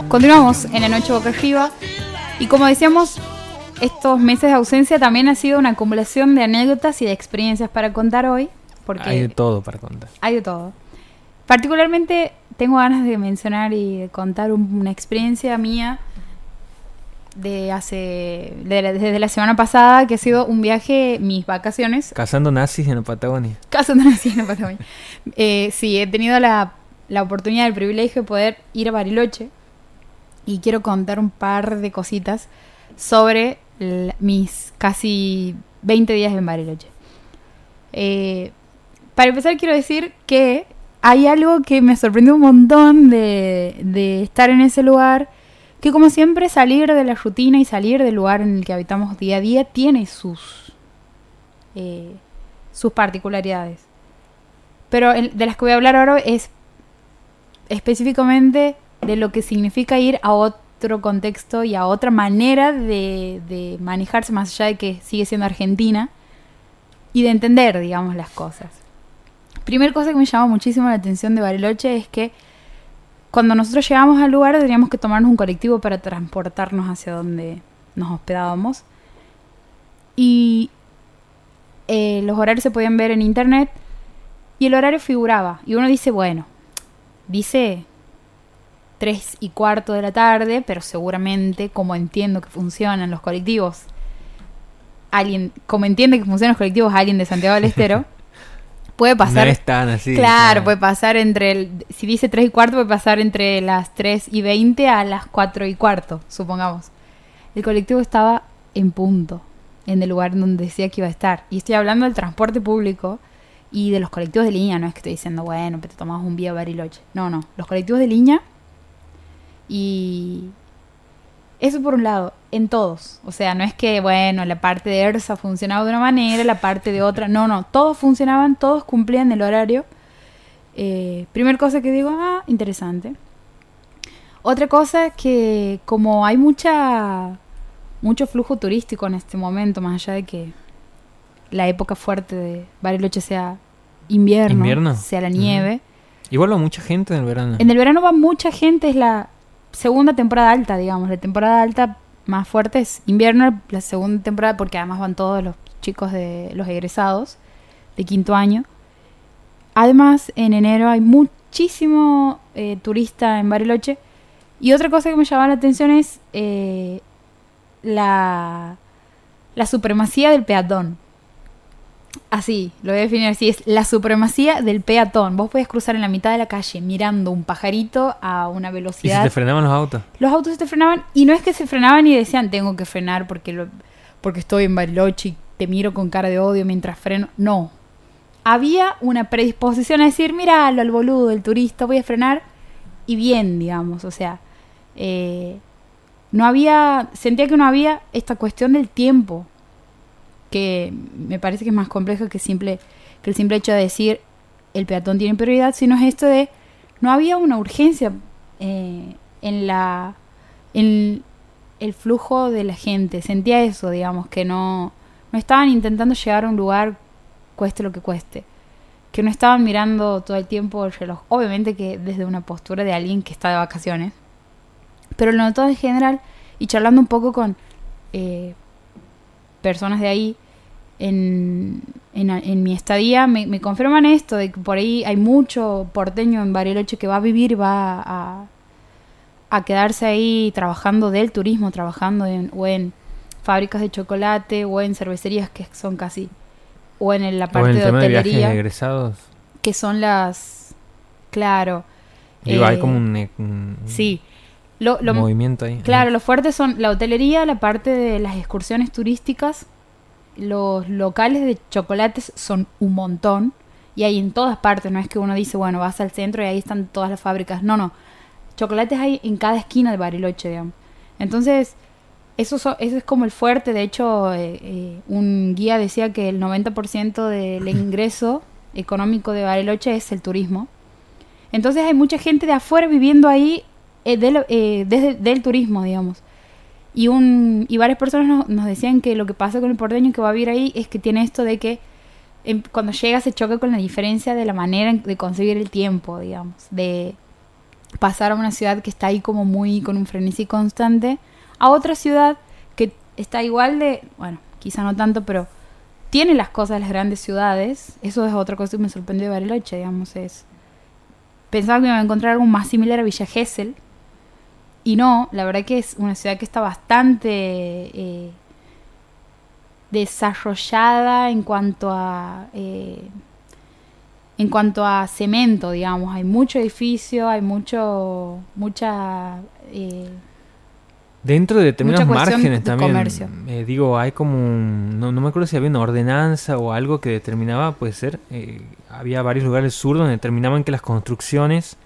Continuamos en la noche boca arriba. Y como decíamos, estos meses de ausencia también ha sido una acumulación de anécdotas y de experiencias para contar hoy, porque Hay de todo para contar. hay de todo. Particularmente tengo ganas de mencionar y de contar un- una experiencia mía de hace de la- desde la semana pasada que ha sido un viaje, mis vacaciones, Cazando nazis en la Patagonia. caso no nací en la Patagonia. Eh, sí, he tenido la, la oportunidad, el privilegio de poder ir a Bariloche y quiero contar un par de cositas sobre mis casi 20 días en Bariloche. Eh, para empezar quiero decir que hay algo que me sorprendió un montón de, estar en ese lugar, que como siempre salir de la rutina y salir del lugar en el que habitamos día a día tiene sus... eh, sus particularidades. Pero de las que voy a hablar ahora es específicamente de lo que significa ir a otro contexto y a otra manera de, de manejarse más allá de que sigue siendo Argentina y de entender, digamos, las cosas. Primer cosa que me llama muchísimo la atención de Bariloche es que cuando nosotros llegamos al lugar teníamos que tomarnos un colectivo para transportarnos hacia donde nos hospedábamos. Y eh, los horarios se podían ver en internet y el horario figuraba. Y uno dice, bueno, dice 3 y cuarto de la tarde, pero seguramente, como entiendo que funcionan los colectivos, alguien, como entiende que funcionan los colectivos alguien de Santiago del Estero, puede pasar... no es tan así. Claro, puede pasar entre el. Si dice 3 y cuarto, puede pasar entre las 3 y 20 a las 4 y cuarto, supongamos. El colectivo estaba en punto, en el lugar donde decía que iba a estar. Y estoy hablando del transporte público y de los colectivos de línea. No es que estoy diciendo, bueno, pero te tomamos un vía a Bariloche. No, no. Los colectivos de línea. Y. Eso por un lado, en todos. O sea, no es que, bueno, la parte de ERSA funcionaba de una manera, la parte de otra. No, no. Todos funcionaban, todos cumplían el horario. Eh, primer cosa que digo, ah, interesante. Otra cosa es que como hay mucha mucho flujo turístico en este momento, más allá de que la época fuerte de Bariloche sea invierno, ¿Invierno? sea la nieve. Igual va mucha gente en el verano. En el verano va mucha gente, es la segunda temporada alta, digamos. La temporada alta más fuerte es invierno, la segunda temporada, porque además van todos los chicos de los egresados de quinto año. Además, en enero hay muchísimo eh, turista en Bariloche. Y otra cosa que me llama la atención es eh, la, la supremacía del peatón. Así, lo voy a definir así, es la supremacía del peatón. Vos podés cruzar en la mitad de la calle mirando un pajarito a una ¿Y si velocidad. te frenaban los autos? Los autos se te frenaban y no es que se frenaban y decían tengo que frenar porque, lo, porque estoy en Bariloche y te miro con cara de odio mientras freno. No. Había una predisposición a decir, míralo al boludo, el turista, voy a frenar y bien, digamos. O sea, eh, no había, sentía que no había esta cuestión del tiempo, que me parece que es más complejo que, simple, que el simple hecho de decir el peatón tiene prioridad, sino es esto de no había una urgencia eh, en la en el flujo de la gente, sentía eso, digamos, que no, no estaban intentando llegar a un lugar cueste lo que cueste, que no estaban mirando todo el tiempo el reloj, obviamente que desde una postura de alguien que está de vacaciones, pero lo notó en general y charlando un poco con eh, personas de ahí en, en, mi estadía me, me, confirman esto, de que por ahí hay mucho porteño en Bariloche que va a vivir, va a, a quedarse ahí trabajando del turismo, trabajando en, o en fábricas de chocolate o en cervecerías que son casi o en la parte de hotelería egresados. que son las claro Digo, hay como un, un sí lo, movimiento ahí. Claro, lo fuerte son la hotelería, la parte de las excursiones turísticas, los locales de chocolates son un montón y hay en todas partes, no es que uno dice, bueno, vas al centro y ahí están todas las fábricas, no, no, chocolates hay en cada esquina de Bariloche, digamos. Entonces, eso, eso es como el fuerte, de hecho, eh, eh, un guía decía que el 90% del ingreso económico de Bariloche es el turismo. Entonces hay mucha gente de afuera viviendo ahí eh, del, eh, desde del turismo, digamos. Y, un, y varias personas nos, decían que lo que pasa con el porteño que va a vivir ahí es que tiene esto de que em, cuando llega se choca con la diferencia de la manera de conseguir el tiempo, digamos, de pasar a una ciudad que está ahí como muy con un frenesí constante, a otra ciudad que está igual de, bueno, quizá no tanto, pero tiene las cosas de las grandes ciudades. Eso es otra cosa que me sorprendió de Bariloche, digamos, es... Pensaba que me iba a encontrar algo más similar a Villa Gesell, y no, la verdad que es una ciudad que está bastante eh, desarrollada en cuanto a eh, en cuanto a cemento, digamos. Hay mucho edificio, hay mucho mucha eh, Dentro de determinados márgenes también, eh, digo, hay como no, no, me acuerdo si había una ordenanza o algo que determinaba, puede ser, había varios lugares sur donde determinaban que las construcciones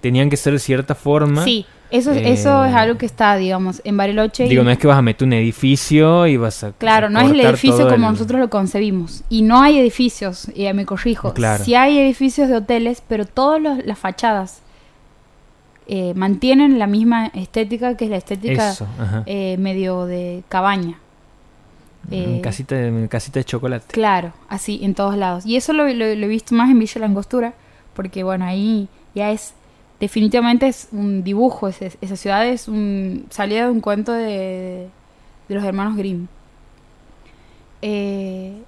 tenían que ser de cierta forma. Sí, eso, eso es eh, algo que está, digamos, en Bariloche. Digo, no es que vas a meter un edificio y vas a. Claro, no es el edificio como nosotros lo concebimos. Y no hay edificios, y me corrijo. Claro. Sí hay edificios de hoteles, pero todas las fachadas eh, mantienen la misma estética que es la estética eh, medio de cabaña. Eh, casita, de, casita de chocolate. Claro, así, en todos lados. Y eso lo, lo, he visto más en Villa La Angostura, porque bueno, ahí ya es definitivamente es un dibujo, esa ciudad es un, salida de un cuento de, de los hermanos Grimm. Eh,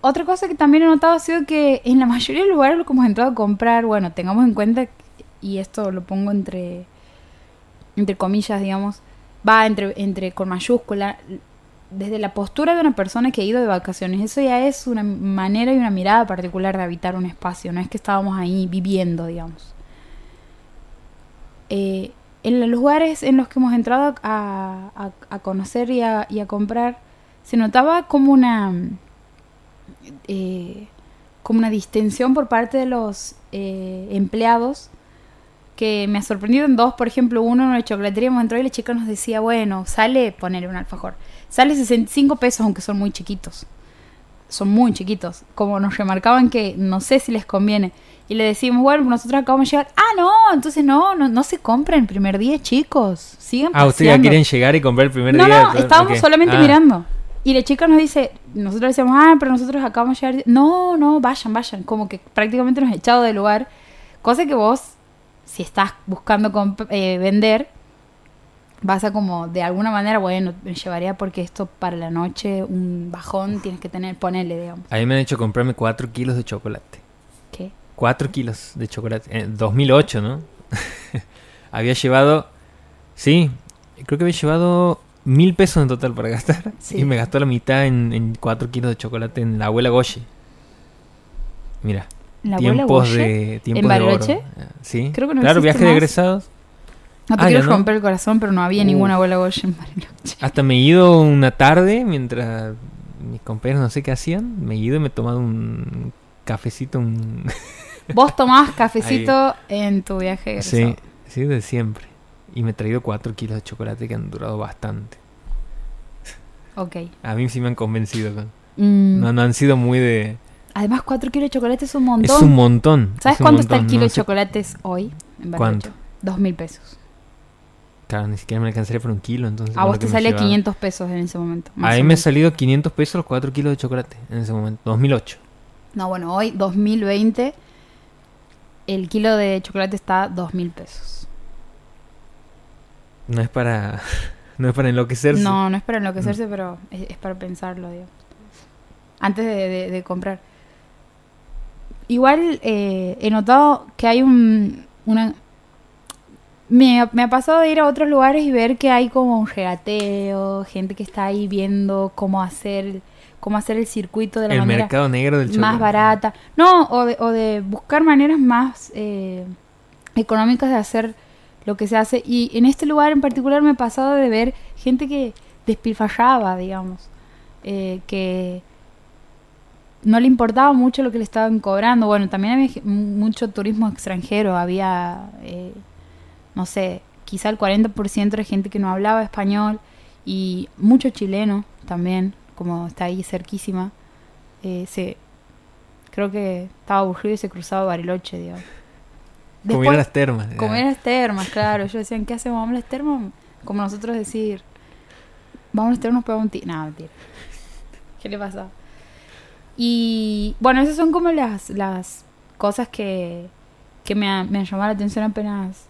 otra cosa que también he notado ha sido que en la mayoría de los lugares que hemos entrado a comprar, bueno, tengamos en cuenta, y esto lo pongo entre, entre comillas, digamos, va entre, entre con mayúscula, desde la postura de una persona que ha ido de vacaciones. Eso ya es una manera y una mirada particular de habitar un espacio, no es que estábamos ahí viviendo, digamos. Eh, en los lugares en los que hemos entrado a, conocer y a, comprar, se notaba como una, eh, como una distensión por parte de los eh, empleados que me ha sorprendido en dos. Por ejemplo, uno en una chocolatería hemos entrado y la chica nos decía, bueno, sale, poner un alfajor, sale 65 pesos aunque son muy chiquitos. Son muy chiquitos. Como nos remarcaban que no sé si les conviene y le decimos, bueno, nosotros acabamos de llegar. Ah, no, entonces no, no, no se compra el primer día, chicos. Sigan Ah, ustedes ya quieren llegar y comprar el primer día. No, no, estábamos solamente ah. mirando. Y la chica nos dice, nosotros decíamos, ah, pero nosotros acabamos de llegar. No, no, vayan, vayan. Como que prácticamente nos ha echado del lugar. Cosa que vos, si estás buscando eh, vender, vas a como, de alguna manera, bueno, me llevaría porque esto para la noche, un bajón, tienes que tener, ponerle, digamos. A mí me han hecho comprarme 4 kilos de chocolate. 4 kilos de chocolate. En 2008, ¿no? había llevado. Sí, creo que había llevado mil pesos en total para gastar. Y me gastó la mitad en, 4 kilos de chocolate en la abuela Goshi. Mira. ¿La tiempos de tiempos ¿En Bariloche? Ah, sí. Creo que no claro, viaje de egresados. No te ah, quiero romper el corazón, pero no había ninguna abuela Goshi en Bariloche. Hasta me he ido una tarde mientras mis compañeros no sé qué hacían. Me he ido y me he tomado un cafecito, un Vos tomabas cafecito en tu viaje. Sí, sí, de siempre. y me he traído 4 kilos de chocolate que han durado bastante. Ok. A mí sí me han convencido. con- Mm, No, no han sido muy de... Además, 4 kilos de chocolate es un montón. Es un montón. ¿Sabes un cuánto está el kilo no de chocolates hoy? En? ¿Cuánto? Dos mil pesos. Claro, ni siquiera me alcanzaría por un kilo. Entonces, A vos te llevaba. 500 pesos en ese momento. A mí me ha salido 500 pesos los 4 kilos de chocolate en ese momento. 2008. No, bueno, hoy, 2020, el kilo de chocolate está a dos mil pesos. No es para... No es para enloquecerse. No, no es para enloquecerse, pero es, es para pensarlo, digo. Antes de, de- de comprar. Igual eh, he notado que hay un... Una, me, ha- me ha pasado de ir a otros lugares y ver que hay como un regateo, gente que está ahí viendo cómo hacer, cómo hacer el circuito de la el manera mercado negro del chocolate. más barata. No, o de, o de buscar maneras más eh, económicas de hacer lo que se hace. Y en este lugar en particular me ha pasado de ver gente que despilfarraba, digamos, eh, que no le importaba mucho lo que le estaban cobrando. Bueno, también había mucho turismo extranjero, había, eh, no sé, quizá el 40% de gente que no hablaba español y mucho chileno también, como está ahí cerquísima. Eh, se, creo que estaba aburrido y se cruzaba Bariloche, digamos. A las termas. A las termas, claro. Ellos decían, ¿qué hacemos? ¿Vamos a las termas? Como nosotros decir, vamos a las termas, pegamos un tiro. No, mentira. ¿Qué le pasa? Y bueno, esas son como las, las cosas que, que me, ha- me han llamado la atención apenas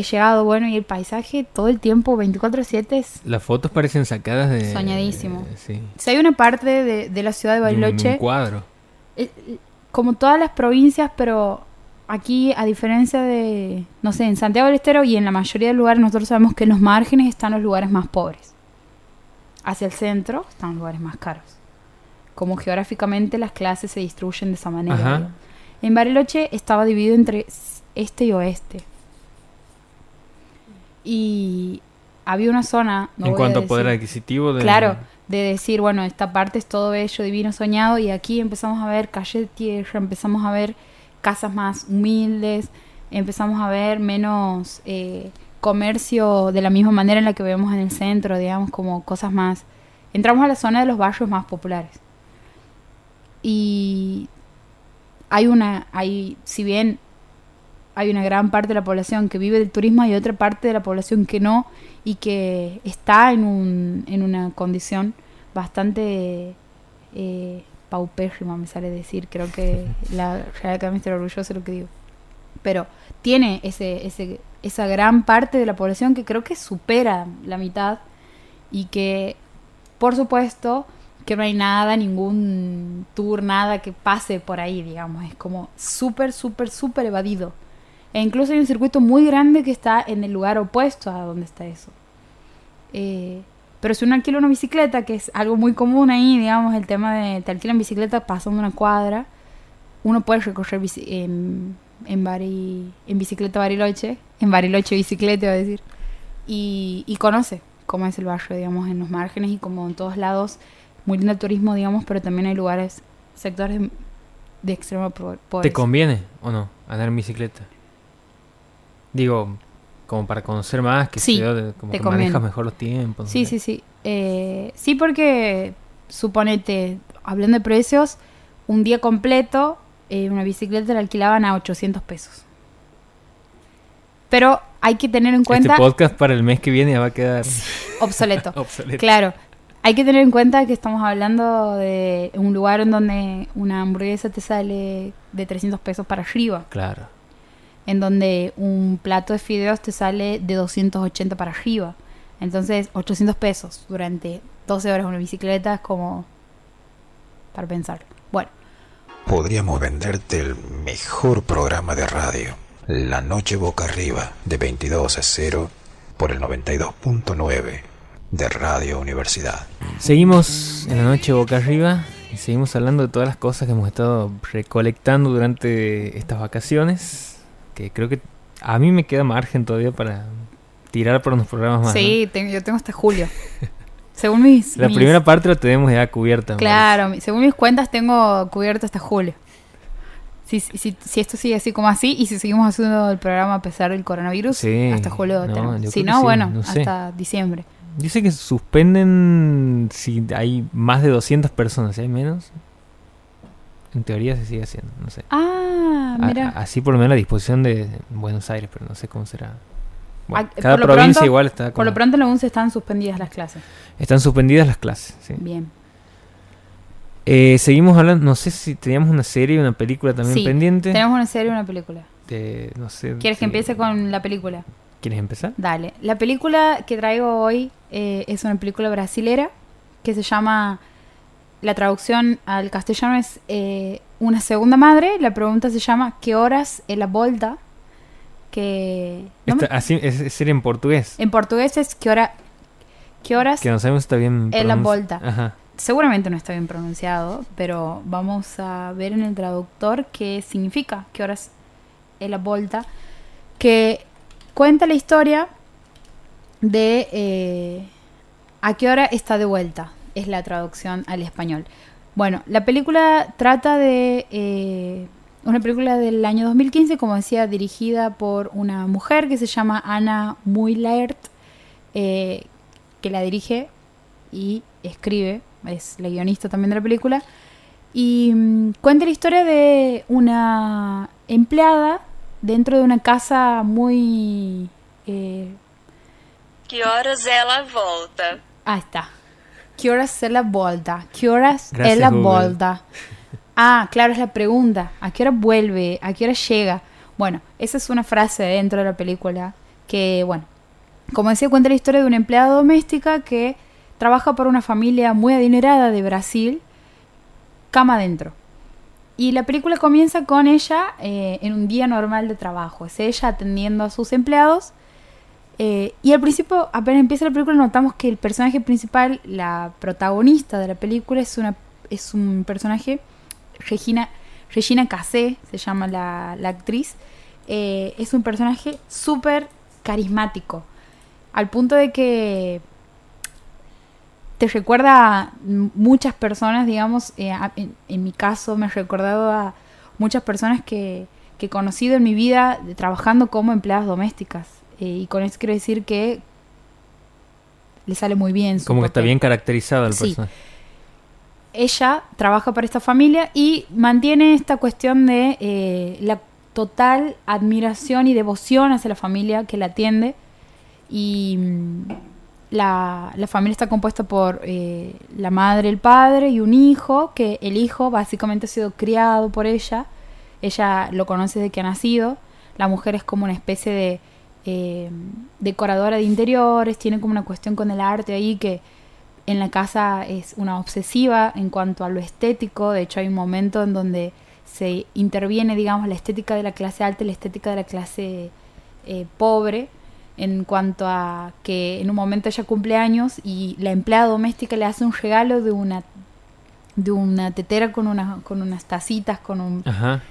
he llegado. Bueno, y el paisaje todo el tiempo, 24-7, es... Las fotos parecen sacadas de... Soñadísimo. sí. Si hay una parte de, de la ciudad de de un- Bariloche... cuadro. eh, eh, como todas las provincias, pero aquí, a diferencia de, no sé, en Santiago del Estero y en la mayoría de lugares, nosotros sabemos que en los márgenes están los lugares más pobres. Hacia el centro están los lugares más caros. Como geográficamente las clases se distribuyen de esa manera. Ajá. En Bariloche estaba dividido entre este y oeste. Y había una zona... no en cuanto a poder adquisitivo de... Claro, de decir, bueno, esta parte es todo bello, divino, soñado, y aquí empezamos a ver calle de tierra, empezamos a ver casas más humildes, empezamos a ver menos eh, comercio de la misma manera en la que vemos en el centro, digamos, como cosas más... Entramos a la zona de los barrios más populares. Y hay una, hay, si bien hay una gran parte de la población que vive del turismo, hay otra parte de la población que no y que está en, un, en una condición bastante eh, paupérrima, me sale decir. Creo que la Real Academia está orgullosa de lo que digo. Pero tiene ese, ese, esa gran parte de la población que creo que supera la mitad y que, por supuesto, que no hay nada, ningún tour, nada que pase por ahí, digamos. Es como súper, súper, súper evadido. E incluso hay un circuito muy grande que está en el lugar opuesto a donde está eso. Eh, pero si uno alquila una bicicleta, que es algo muy común ahí, digamos, el tema de te alquilan bicicleta pasando una cuadra, uno puede recorrer bici- en, en, Bari- en bicicleta Bariloche, en Bariloche bicicleta, iba a decir, y, y conoce cómo es el barrio, digamos, en los márgenes y como en todos lados, muy lindo el turismo, digamos, pero también hay lugares, sectores de, de extrema po- ¿Te pobreza. conviene o no andar en bicicleta? Digo, como para conocer más, que Sí, de- como te que manejas mejor los tiempos. Sí, sí, sí. Eh, sí, porque suponete, hablando de precios, un día completo, eh, una bicicleta la alquilaban a 800 pesos. Pero hay que tener en cuenta Este podcast para el mes que viene ya va a quedar obsoleto. obsoleto. Claro, hay que tener en cuenta que estamos hablando de un lugar en donde una hamburguesa te sale de 300 pesos para arriba, Claro. En donde un plato de fideos te sale de 280 para arriba. Entonces, 800 pesos durante 12 horas en una bicicleta es como para pensar. Bueno, Podríamos venderte el mejor programa de radio. La Noche Boca Arriba, de 22 a 0, por el 92.9 de Radio Universidad. Seguimos en la noche boca arriba y seguimos hablando de todas las cosas que hemos estado recolectando durante estas vacaciones. Que creo que a mí me queda margen todavía para tirar por unos programas más. sí, tengo- yo tengo hasta julio. Según mis... La mis- primera parte la tenemos ya cubierta. Claro, según mis cuentas tengo cubierto hasta julio. Si, si, si esto sigue así como así y si seguimos haciendo el programa a pesar del coronavirus, Sí, hasta julio no, Si no, sí, bueno, no sé. hasta diciembre. Dice que suspenden si hay más de 200 personas, si hay menos. En teoría se sigue haciendo, no sé. Ah, mira. a- así por lo menos la disposición de Buenos Aires, pero no sé cómo será. Bueno, cada por provincia pronto- igual está Por como- lo pronto en la UNCE están suspendidas las clases. Están suspendidas las clases, sí. Bien. Eh, seguimos hablando, no sé si teníamos una serie y una película también Sí, pendiente. Tenemos una serie y una película. de- no sé, ¿Quieres que empiece con la película? ¿Quieres empezar? Dale. La película que traigo hoy eh, es una película brasilera que se llama. La traducción al castellano es eh, Una segunda madre. La pregunta se llama ¿Qué horas es la volta? Que. no me- así es, es serie en portugués. en portugués es ¿Qué, hora, qué horas? Que no sabemos si está bien Es la volta. Ajá. Seguramente no está bien pronunciado, pero vamos a ver en el traductor qué significa, qué horas es la volta, que cuenta la historia de eh, a qué hora está de vuelta, es la traducción al español. Bueno, la película trata de eh, una película del año 2015, como decía, dirigida por una mujer que se llama Ana Muylaert, eh, que la dirige y escribe, es la guionista también de la película, y mm, cuenta la historia de una empleada dentro de una casa muy... eh, Que horas ela volta? está. ¿Qué horas es la volta? ¿Qué horas Gracias, es la Google. volta? Ah, claro, es la pregunta. ¿A qué hora vuelve? ¿A qué hora llega? Bueno, esa es una frase dentro de la película que, bueno, como decía, cuenta la historia de una empleada doméstica que trabaja para una familia muy adinerada de Brasil, cama adentro. Y la película comienza con ella eh, en un día normal de trabajo. Es ella atendiendo a sus empleados. Eh, y al principio, apenas empieza la película, notamos que el personaje principal, la protagonista de la película, es, una, es un personaje, Regina, Regina Casé, se llama la, la actriz. eh, es un personaje súper carismático. Al punto de que te recuerda a muchas personas, digamos, eh, en, en mi caso me ha recordado a muchas personas que, que he conocido en mi vida trabajando como empleadas domésticas. Eh, y con eso quiero decir que le sale muy bien. su Como que está bien caracterizado el Sí. personaje. Ella trabaja para esta familia y mantiene esta cuestión de eh, la total admiración y devoción hacia la familia que la atiende. Y mm, la, la familia está compuesta por eh, la madre, el padre y un hijo, que el hijo básicamente ha sido criado por ella. Ella lo conoce desde que ha nacido. La mujer es como una especie de eh, decoradora de interiores, tiene como una cuestión con el arte ahí que en la casa es una obsesiva en cuanto a lo estético. De hecho, hay un momento en donde se interviene, digamos, la estética de la clase alta y la estética de la clase eh, pobre. En cuanto a que en un momento ella cumple años y la empleada doméstica le hace un regalo de una de una tetera con una, con unas tacitas, con un Ajá.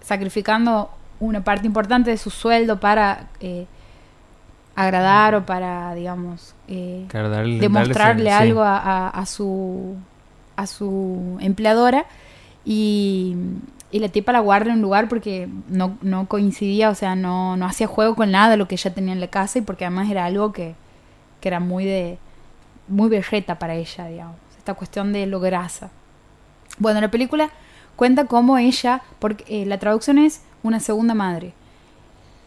sacrificando una parte importante de su sueldo para eh, agradar o para, digamos, eh, Claro, darle- demostrarle darle ese- sí. algo a, a- a su a su empleadora y, y la tipa la guarda en un lugar porque no, no coincidía, o sea, no, no hacía juego con nada de lo que ella tenía en la casa y porque además era algo que, que era muy de muy berreta para ella, digamos, esta cuestión de lo grasa. Bueno, la película cuenta cómo ella, porque eh, la traducción es una segunda madre.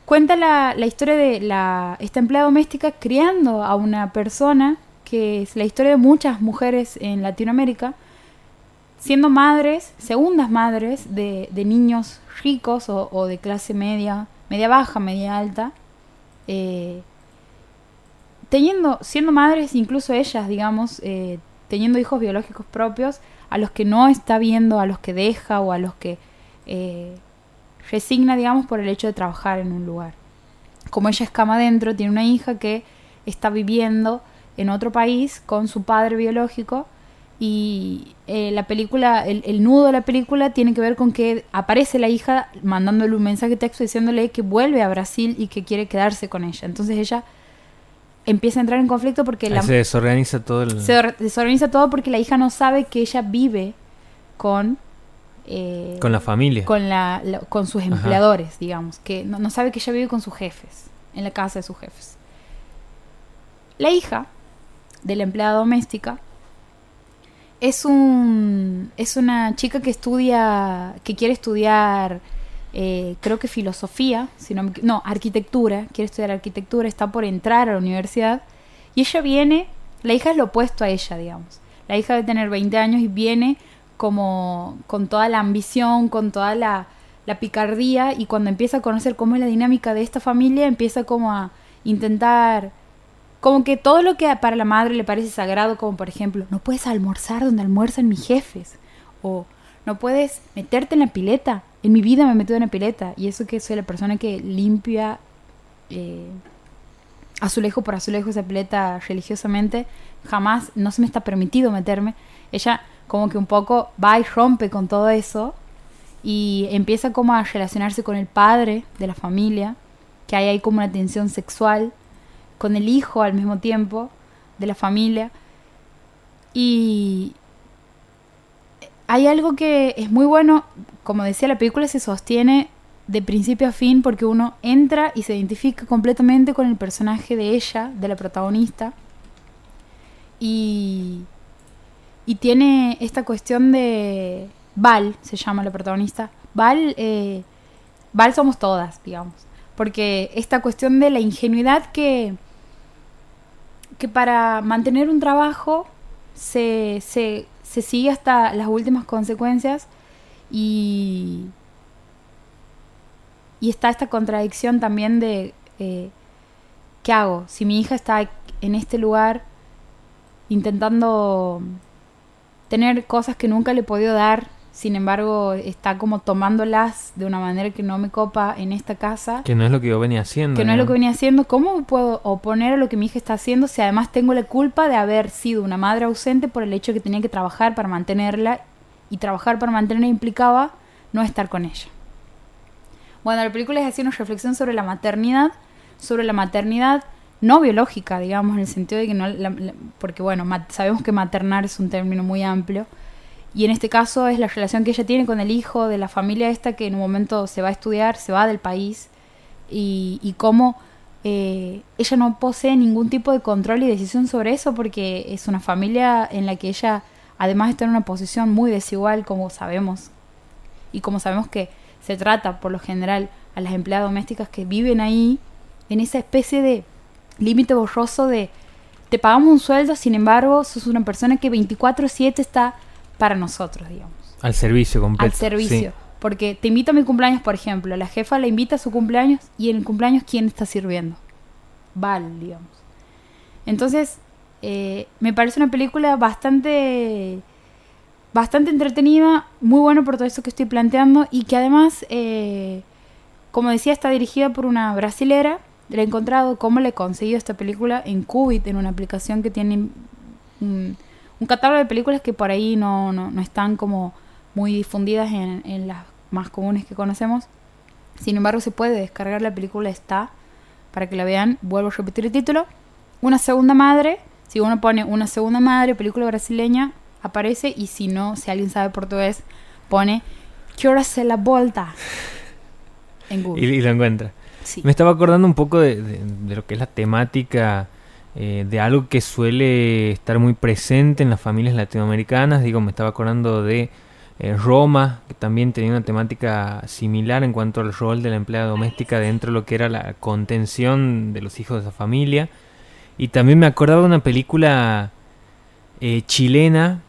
Cuenta la, la historia de la, esta empleada doméstica criando a una persona, que es la historia de muchas mujeres en Latinoamérica, siendo madres, segundas madres de, de niños ricos o, de clase media, media baja, media alta, eh, teniendo, siendo madres, incluso ellas, digamos, eh, teniendo hijos biológicos propios, a los que no está viendo, a los que deja o a los que eh, resigna, digamos, por el hecho de trabajar en un lugar. Como ella es cama adentro, tiene una hija que está viviendo en otro país con su padre biológico y eh, la película, el, el nudo de la película tiene que ver con que aparece la hija mandándole un mensaje de texto diciéndole que vuelve a Brasil y que quiere quedarse con ella. Entonces ella empieza a entrar en conflicto porque la, se desorganiza todo el... se or- desorganiza todo porque la hija no sabe que ella vive con eh, Con la familia. con, la, la- con sus Ajá. empleadores, digamos, que no, no sabe que ella vive con sus jefes, en la casa de sus jefes. La hija de la empleada doméstica es un es una chica que estudia que quiere estudiar eh, creo que filosofía si no me equi- no arquitectura quiere estudiar arquitectura está por entrar a la universidad y ella viene la hija es lo opuesto a ella digamos la hija debe tener 20 años y viene como con toda la ambición con toda la, picardía y cuando empieza a conocer cómo es la dinámica de esta familia empieza como a intentar como que todo lo que para la madre le parece sagrado, como por ejemplo, no puedes almorzar donde almuerzan mis jefes, o no puedes meterte en la pileta. En mi vida me he metido en la pileta, y eso que soy la persona que limpia eh, azulejo por azulejo esa pileta religiosamente, jamás no se me está permitido meterme. Ella como que un poco va y rompe con todo eso y empieza como a relacionarse con el padre de la familia, que hay ahí como una tensión sexual con el hijo al mismo tiempo de la familia. Y hay algo que es muy bueno, como decía, la película se sostiene de principio a fin porque uno entra y se identifica completamente con el personaje de ella, de la protagonista. Y, y tiene esta cuestión de... Val, se llama la protagonista. Val, eh, Val somos todas, digamos. Porque esta cuestión de la ingenuidad que, que para mantener un trabajo se, se, se sigue hasta las últimas consecuencias y, y está esta contradicción también de eh, ¿qué hago? Si mi hija está en este lugar intentando tener cosas que nunca le he podido dar, sin embargo está como tomándolas de una manera que no me copa en esta casa Que no es lo que yo venía haciendo. que no es lo que venía haciendo, ¿cómo puedo oponer a lo que mi hija está haciendo si además tengo la culpa de haber sido una madre ausente por el hecho de que tenía que trabajar para mantenerla y trabajar para mantenerla implicaba no estar con ella? Bueno, la película es así una reflexión sobre la maternidad, sobre la maternidad no biológica, digamos, en el sentido de que no, la- porque bueno, sabemos que maternar es un término muy amplio, y en este caso es la relación que ella tiene con el hijo de la familia esta que en un momento se va a estudiar, se va del país, y, y cómo eh, ella no posee ningún tipo de control y decisión sobre eso porque es una familia en la que ella además está en una posición muy desigual como sabemos y como sabemos que se trata por lo general a las empleadas domésticas que viven ahí en esa especie de límite borroso de te pagamos un sueldo, sin embargo, sos una persona que 24/7 está para nosotros, digamos Al servicio completo. al servicio. sí. Porque te invito a mi cumpleaños, por ejemplo. La jefa la invita a su cumpleaños y en el cumpleaños, ¿quién está sirviendo? Val, digamos. Entonces, eh, me parece una película bastante bastante entretenida, muy bueno por todo eso que estoy planteando y que además, eh, como decía, está dirigida por una brasilera. Le he encontrado cómo le he conseguido esta película en Qubit, en una aplicación que tiene un, un catálogo de películas que por ahí no, no, no están como muy difundidas en, en las más comunes que conocemos. Sin embargo, se puede descargar la película, está para que la vean. Vuelvo a repetir el título. Una segunda madre. Si uno pone una segunda madre, película brasileña, aparece. Y si no, si alguien sabe portugués, pone Que hora se la volta en Y, Google. y lo encuentra. Me estaba acordando un poco de lo que es la temática eh, de algo que suele estar muy presente en las familias latinoamericanas. Digo, me estaba acordando de eh, Roma, que también tenía una temática similar en cuanto al rol de la empleada doméstica dentro de lo que era la contención de los hijos de esa familia. Y también me acordaba de una película eh, chilena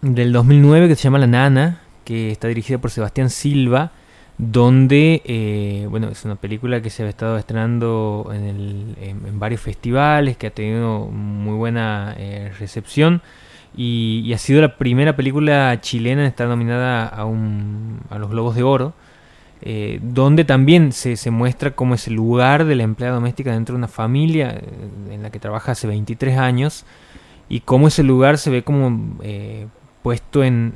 del 2009 que se llama La Nana, que está dirigida por Sebastián Silva, donde, eh, bueno, es una película que se ha estado estrenando en, el- en- varios festivales, que ha tenido muy buena eh, recepción y, ha sido la primera película chilena en estar nominada a, un, a los Globos de Oro, eh, donde también se, se muestra cómo es el lugar de la empleada doméstica dentro de una familia eh, en la que trabaja hace 23 años y cómo ese lugar se ve como eh, puesto en-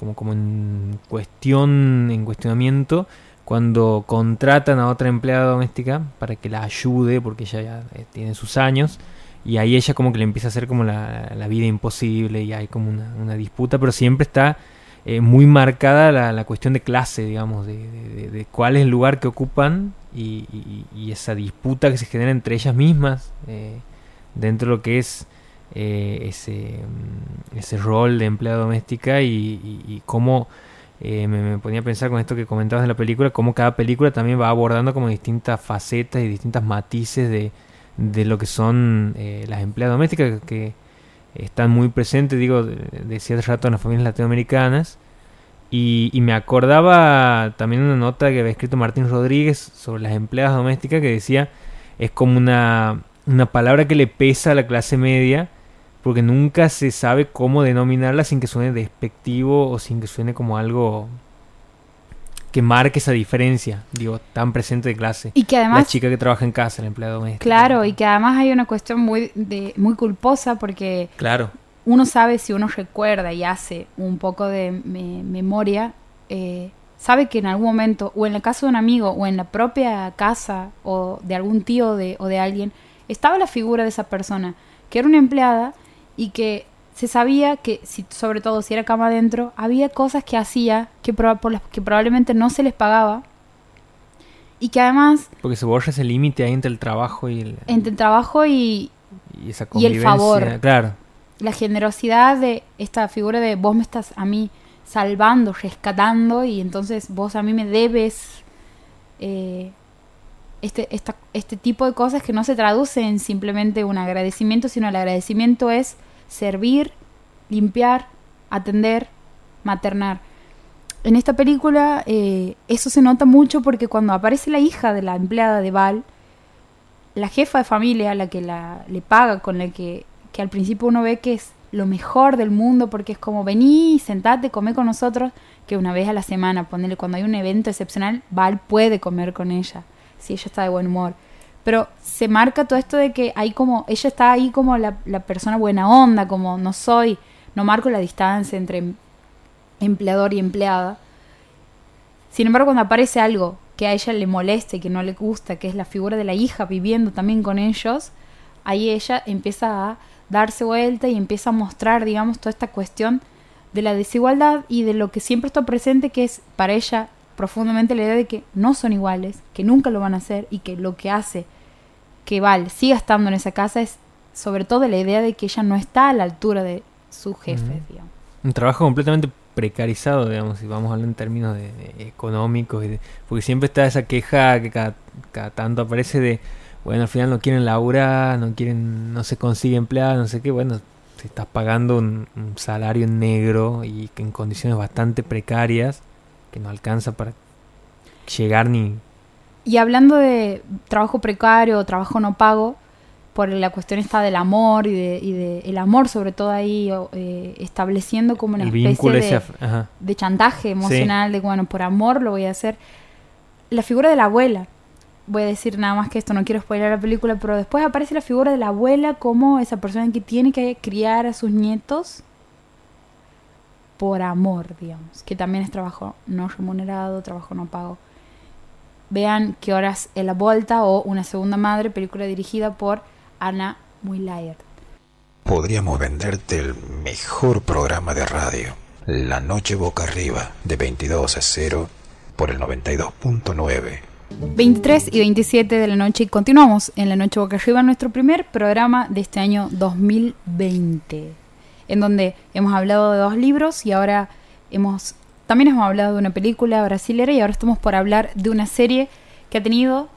como, como en cuestión en cuestionamiento cuando contratan a otra empleada doméstica para que la ayude porque ella ya eh, tiene sus años y ahí ella como que le empieza a hacer como la, la vida imposible y hay como una, disputa pero siempre está eh, muy marcada la, la cuestión de clase, digamos, de, de- cuál es el lugar que ocupan y esa disputa que se genera entre ellas mismas eh, dentro de lo que es eh, ese, mm, ese rol de empleada doméstica y, cómo eh, me, ponía a pensar con esto que comentabas de la película, cómo cada película también va abordando como distintas facetas y distintas matices de, de lo que son eh, las empleadas domésticas que están muy presentes, digo, de- decía hace rato en las familias latinoamericanas. Y, y me acordaba también una nota que había escrito Martín Rodríguez sobre las empleadas domésticas que decía es como una, una palabra que le pesa a la clase media porque nunca se sabe cómo denominarla sin que suene despectivo o sin que suene como algo que marque esa diferencia, digo, tan presente de clase. Y que la además, chica que trabaja en casa, la empleada doméstica. claro, y que además hay una cuestión muy, de, muy culposa porque Claro, uno sabe si uno recuerda y hace un poco de me- memoria, eh, sabe que en algún momento, o en la casa de un amigo, o en la propia casa, o de algún tío de, o de alguien, estaba la figura de esa persona, que era una empleada y que se sabía que, si, sobre todo si era cama adentro, había cosas que hacía que, proba- por las que probablemente no se les pagaba. Y que además, porque se borra ese límite ahí entre el trabajo y, el- entre el trabajo y, y esa y el favor. Claro, la generosidad de esta figura de vos me estás a mí salvando, rescatando y entonces vos a mí me debes eh, este, esta- este tipo de cosas que no se traduce en simplemente un agradecimiento, sino el agradecimiento es servir, limpiar, atender, maternar. En esta película eh, eso se nota mucho porque cuando aparece la hija de la empleada de Val, la jefa de familia, la que la, le paga, con la que, que al principio uno ve que es lo mejor del mundo, porque es como vení, sentate, come con nosotros, que una vez a la semana, ponele, cuando hay un evento excepcional, Val puede comer con ella, si ella está de buen humor. Pero se marca todo esto de que hay como, ella está ahí como la, la persona buena onda, como no soy, no marco la distancia entre em- empleador y empleada. Sin embargo, cuando aparece algo que a ella le moleste, que no le gusta, que es la figura de la hija viviendo también con ellos, ahí ella empieza a darse vuelta y empieza a mostrar, digamos, toda esta cuestión de la desigualdad y de lo que siempre está presente, que es para ella profundamente la idea de que no son iguales, que nunca lo van a hacer y que lo que hace que Val siga estando en esa casa es sobre todo la idea de que ella no está a la altura de sus jefes, digamos. un trabajo completamente precarizado, digamos, si vamos a hablar en términos de, de económicos, y de- porque siempre está esa queja que cada, cada tanto aparece de, bueno, al final no quieren laburar, no quieren, no se consigue empleada, no sé qué, bueno, te estás pagando un, un salario en negro y que en condiciones bastante precarias, que no alcanza para llegar ni... Y hablando de trabajo precario o trabajo no pago, por la cuestión esta del amor y de, y de el amor sobre todo ahí eh, estableciendo como una el especie de, de chantaje emocional, de bueno, por amor lo voy a hacer. La figura de la abuela, voy a decir nada más que esto, no quiero spoiler la película, pero después aparece la figura de la abuela como esa persona que tiene que criar a sus nietos por amor, digamos, que también es trabajo no remunerado, trabajo no pago. Vean qué horas es la vuelta o Una segunda madre, película dirigida por Ana Muylayer. Podríamos venderte el mejor programa de radio. La Noche Boca Arriba, de 22 a 0 por el 92.9. 23 y 27 de la noche y continuamos en la noche boca arriba nuestro primer programa de este año 2020 en donde hemos hablado de dos libros y ahora hemos también hemos hablado de una película brasilera y ahora estamos por hablar de una serie que ha tenido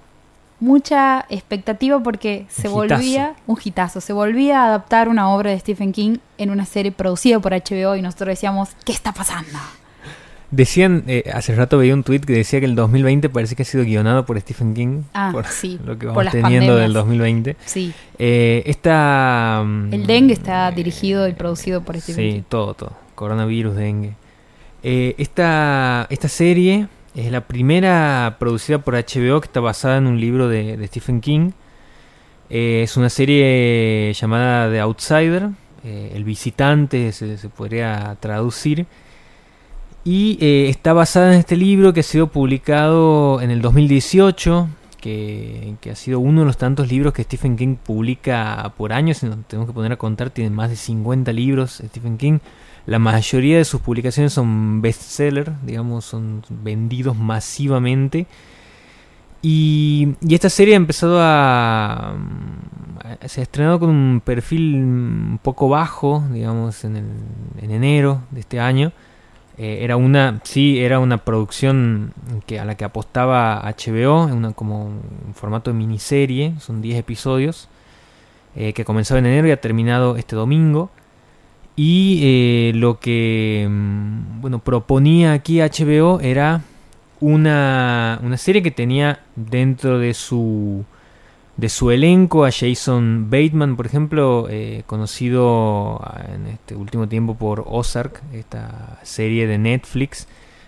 mucha expectativa porque se Un volvía un hitazo, se volvía a adaptar una obra de Stephen King en una serie producida por HBO y nosotros decíamos, ¿qué está pasando? Decían, eh, hace rato veía un tweet que decía que el 2020 parece que ha sido guionado por Stephen King. Ah, por sí, lo que vamos teniendo pandemias. del 2020. Sí, Eh, esta... el dengue está dirigido y producido por Stephen King. Sí, todo, todo. Coronavirus, dengue. Eh, esta, esta serie es la primera producida por HBO que está basada en un libro de, de Stephen King. Eh, es una serie llamada The Outsider, eh, El Visitante se, se podría traducir. Y eh, está basada en este libro que ha sido publicado en el 2018, que, que ha sido uno de los tantos libros que Stephen King publica por año. Si tenemos que poner a contar, tiene más de 50 libros Stephen King. La mayoría de sus publicaciones son bestseller, digamos, son vendidos masivamente. Y, y esta serie ha empezado a, Se ha estrenado con un perfil un poco bajo, digamos, en, el, en enero de este año. Eh, era una, sí, era una producción que, a la que apostaba HBO, una, como un formato de miniserie, son 10 episodios, eh, que comenzó en enero y ha terminado este domingo. Y eh, lo que mm, bueno, proponía aquí HBO era una, una serie que tenía dentro de su, de su elenco a Jason Bateman, por ejemplo, eh, conocido en este último tiempo por Ozark, esta serie de Netflix,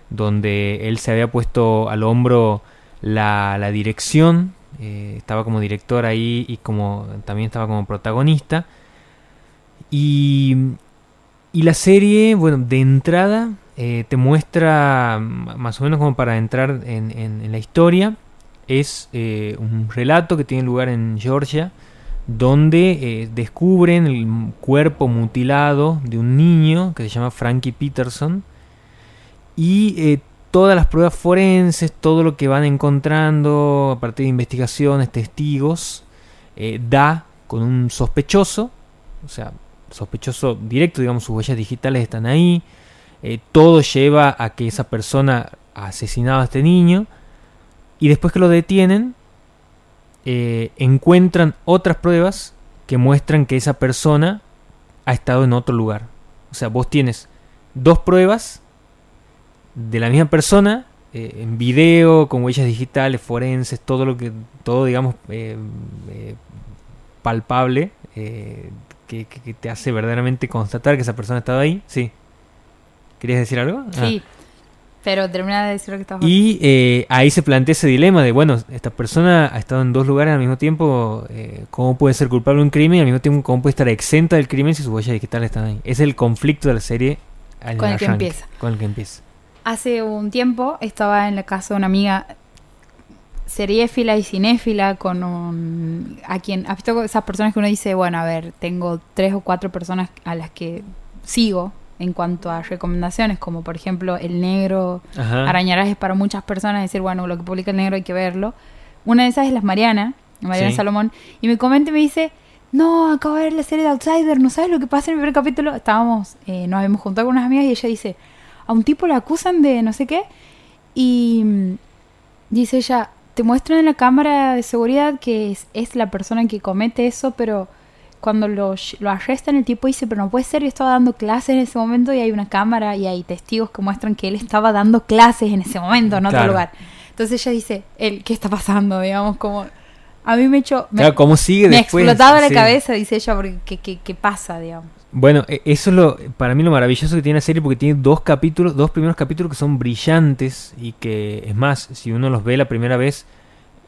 donde él se había puesto al hombro la, la dirección, eh, estaba como director ahí y como también estaba como protagonista. Y, y la serie, bueno, de entrada eh, te muestra, más o menos como para entrar en, en, la historia, es eh, un relato que tiene lugar en Georgia, donde eh, descubren el cuerpo mutilado de un niño que se llama Frankie Peterson y todas las pruebas forenses, todo lo que van encontrando a partir de investigaciones, testigos, da con un sospechoso, o sea, sospechoso directo, digamos, sus huellas digitales están ahí. Eh, todo lleva a que esa persona ha asesinado a este niño. Y después que lo detienen, eh, encuentran otras pruebas que muestran que esa persona ha estado en otro lugar. O sea, vos tienes dos pruebas de la misma persona eh, en video, con huellas digitales, forenses, todo lo que, todo digamos palpable que, te hace verdaderamente constatar que esa persona ha estado ahí. Sí. ¿Querías decir algo? Sí. Ah. Pero termina de decir lo que estabas Y eh, ahí se plantea ese dilema de, bueno, esta persona ha estado en dos lugares al mismo tiempo, eh, ¿cómo puede ser culpable de un crimen y al mismo tiempo cómo puede estar exenta del crimen si sus huellas digitales están ahí? Es el conflicto de la serie con el, que empieza. Con el que empieza. Hace un tiempo estaba en la casa de una amiga seriéfila y cinéfila con un, a quien has visto esas personas que uno dice bueno a ver tengo tres o cuatro personas a las que sigo en cuanto a recomendaciones como por ejemplo el negro arañarás es para muchas personas decir bueno lo que publica el negro hay que verlo una de esas es las Mariana Mariana Salomón y me comenta y me dice no acabo de ver la serie de Outsider no sabes lo que pasa en el primer capítulo estábamos eh, nos habíamos juntado con unas amigas y ella dice a un tipo le acusan de no sé qué y mm, dice ella te muestran en la cámara de seguridad que es, es la persona que comete eso, pero cuando lo, lo, arrestan el tipo dice, pero no puede ser, yo estaba dando clases en ese momento y hay una cámara y hay testigos que muestran que él estaba dando clases en ese momento, en otro lugar. Entonces ella dice, él, ¿qué está pasando? Digamos, como... A mí me echó... Me, ¿cómo sigue me explotaba la cabeza, dice ella, porque ¿qué, qué, qué pasa, digamos? Bueno, e, eso es lo, para mí lo maravilloso que tiene la serie porque tiene dos capítulos, dos primeros capítulos que son brillantes y que es más, si uno los ve la primera vez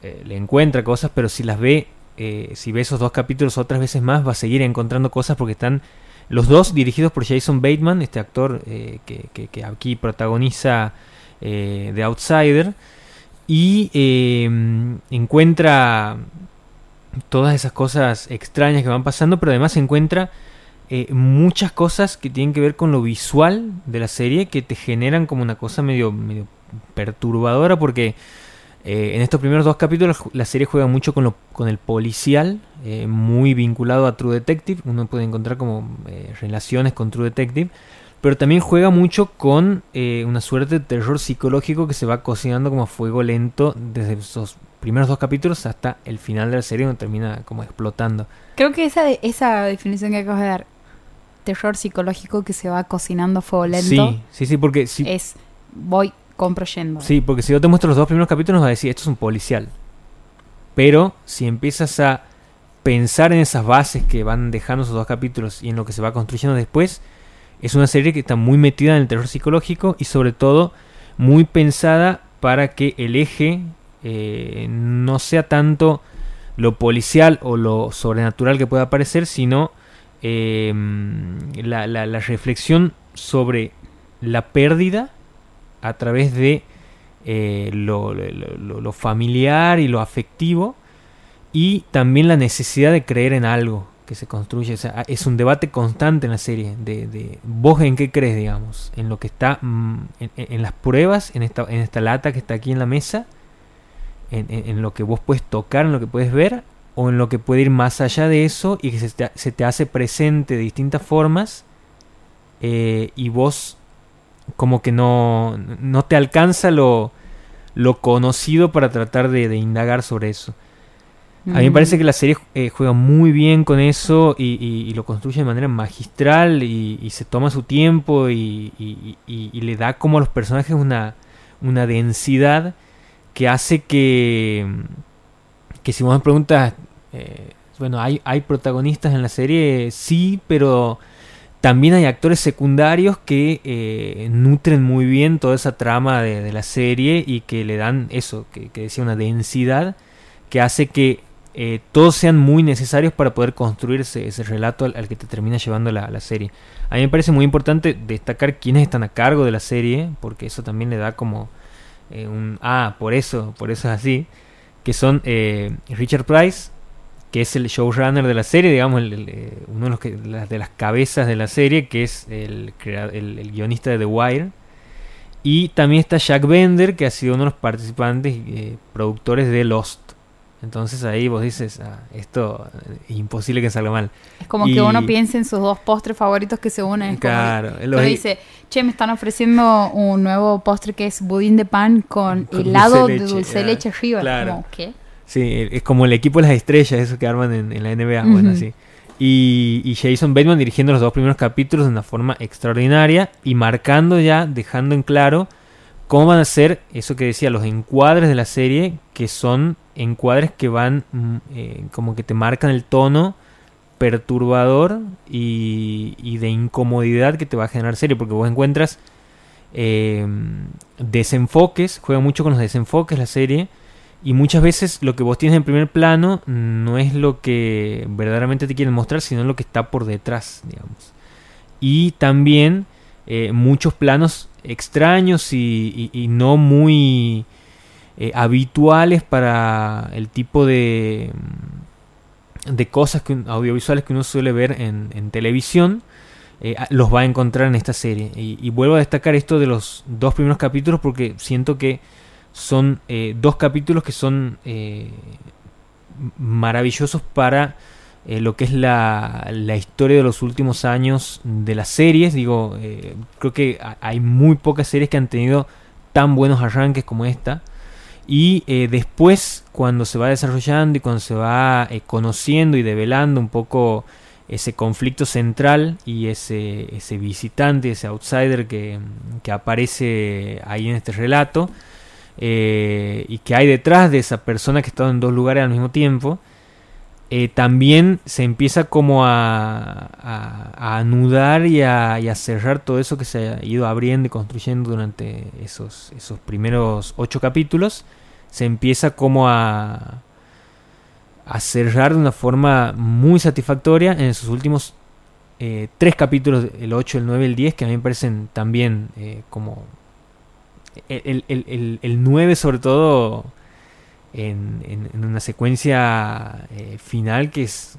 eh, le encuentra cosas, pero si las ve, eh, si ve esos dos capítulos otras veces más, va a seguir encontrando cosas porque están los dos dirigidos por Jason Bateman, este actor eh, que, aquí protagoniza The Outsider y encuentra todas esas cosas extrañas que van pasando, pero además encuentra eh, muchas cosas que tienen que ver con lo visual de la serie que te generan como una cosa medio, medio perturbadora porque eh, en estos primeros dos capítulos la serie juega mucho con, lo, con el policial, eh, muy vinculado a True Detective, uno puede encontrar como relaciones con True Detective, pero también juega mucho con una suerte de terror psicológico que se va cocinando como a fuego lento desde esos primeros dos capítulos hasta el final de la serie donde termina como explotando. Creo que esa, esa definición que acabas de dar terror psicológico que se va cocinando a fuego lento. Sí, sí, sí, porque si... Es, voy, compro. Sí, porque si yo te muestro los dos primeros capítulos vas a decir, esto es un policial. Pero si empiezas a pensar en esas bases que van dejando esos dos capítulos y en lo que se va construyendo después, es una serie que está muy metida en el terror psicológico y sobre todo muy pensada para que el eje eh, no sea tanto lo policial o lo sobrenatural que pueda aparecer, sino Em, la, la, reflexión sobre la pérdida a través de eh, lo, familiar y lo afectivo y también la necesidad de creer en algo, que se construye. Es un debate constante en la serie. De, de vos en qué crees, digamos. En lo que está mm, en, las pruebas, en esta, en esta lata que está aquí en la mesa. En lo que vos puedes tocar, en lo que puedes ver. O en lo que puede ir más allá de eso y que se te, se te hace presente de distintas formas. eh, y vos como que no, no te alcanza lo, lo conocido para tratar de, de indagar sobre eso. A mí me parece que la serie eh, juega muy bien con eso y, y- y lo construye de manera magistral y, y se toma su tiempo y, y- y- y le da como a los personajes una, una densidad que hace que, que si vos me preguntas, eh, bueno, ¿hay, ¿hay protagonistas en la serie? Sí, pero también hay actores secundarios que eh, nutren muy bien toda esa trama de, la serie y que le dan eso, que, decía una densidad que hace que eh, todos sean muy necesarios para poder construir ese, relato al, que te termina llevando la, serie. A mí me parece muy importante destacar quiénes están a cargo de la serie, porque eso también le da como eh, un... Ah, por eso, por eso es así. Que son Richard Price, que es el showrunner de la serie, digamos, el- el, eh, uno de, los que, las- de las cabezas de la serie, que es el, el, guionista de The Wire. Y también está Jack Bender, que ha sido uno de los participantes y productores de Lost. Entonces ahí vos dices, ah, esto eh, es imposible que salga mal. Es como que uno piense en sus dos postres favoritos que se unen. Claro, uno dice, che, me están ofreciendo un nuevo postre que es budín de pan con, Con helado dulce de dulce de ah, leche arriba. claro. Como, ¿qué? Sí, es como el equipo de las estrellas, eso que arman en, en la NBA, bueno, así. Y, y Jason Bateman dirigiendo los dos primeros capítulos de una forma extraordinaria y marcando ya, dejando en claro cómo van a ser, eso que decía, los encuadres de la serie, que son encuadres que van mm, eh, como que te marcan el tono perturbador y, y de incomodidad que te va a generar serie, porque vos encuentras eh, desenfoques, juega mucho con los desenfoques la serie, y muchas veces lo que vos tienes en primer plano no es lo que verdaderamente te quieren mostrar, sino lo que está por detrás, digamos. Y también eh, muchos planos extraños y, no muy eh, habituales para el tipo de, de cosas que, audiovisuales que uno suele ver en, en televisión. eh, los va a encontrar en esta serie. Y vuelvo a destacar esto de los dos primeros capítulos porque siento que son eh, dos capítulos que son eh, maravillosos para eh, lo que es la, la historia de los últimos años de las series. Digo, eh, creo que ha- hay muy pocas series que han tenido tan buenos arranques como esta. Y después, cuando se va desarrollando y cuando se va conociendo y develando un poco ese conflicto central y ese, ese visitante, ese outsider que, que aparece ahí en este relato, eh, y que hay detrás de esa persona que está en dos lugares al mismo tiempo, eh, también se empieza como a, anudar y a, cerrar todo eso que se ha ido abriendo y construyendo durante esos, esos primeros ocho capítulos. Se empieza como a, cerrar de una forma muy satisfactoria en sus últimos eh, tres capítulos, el 8, el 9 y el 10, que a mí me parecen también como... El, el, el, el 9 sobre todo en, en- en una secuencia eh, final que es...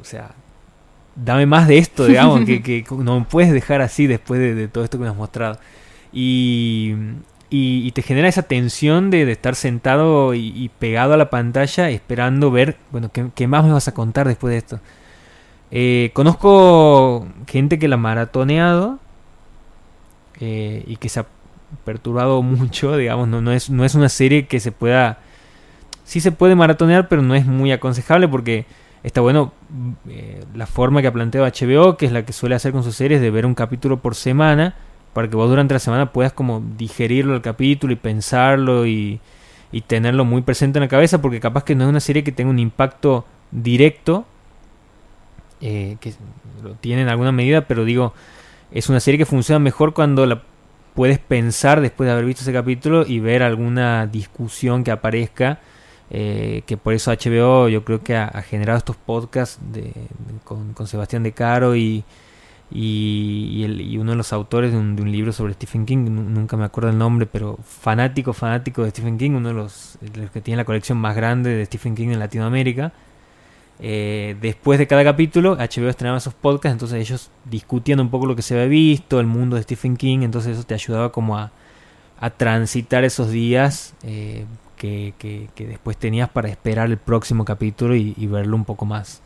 O sea, dame más de esto, digamos, que, que no me puedes dejar así después de, de todo esto que me has mostrado. Y, y, y te genera esa tensión de, de estar sentado y, y pegado a la pantalla esperando ver, bueno, ¿qué, qué más me vas a contar después de esto? Eh, conozco gente que la ha maratoneado eh, y que se ha perturbado mucho, digamos, no, no, es, no es una serie que se pueda... Sí se puede maratonear, pero no es muy aconsejable porque está bueno mm, eh, la forma que ha planteado HBO, que es la que suele hacer con sus series, de ver un capítulo por semana, para que vos durante la semana puedas como digerirlo el capítulo y pensarlo y, y tenerlo muy presente en la cabeza, porque capaz que no es una serie que tenga un impacto directo, eh, que lo tiene en alguna medida, pero digo, es una serie que funciona mejor cuando la puedes pensar después de haber visto ese capítulo y ver alguna discusión que aparezca. eh, que por eso HBO yo creo que ha, generado estos podcasts de, con, con Sebastián De Caro y, y, el- y uno de los autores de un, de un libro sobre Stephen King, nu- nunca me acuerdo el nombre, pero fanático, fanático de Stephen King, uno de los, de los que tiene la colección más grande de Stephen King en Latinoamérica. Eh, después de cada capítulo, HBO estrenaba esos podcasts, entonces ellos discutían un poco lo que se había visto, el mundo de Stephen King, entonces eso te ayudaba como a, transitar esos días eh, que, después tenías para esperar el próximo capítulo y, verlo un poco más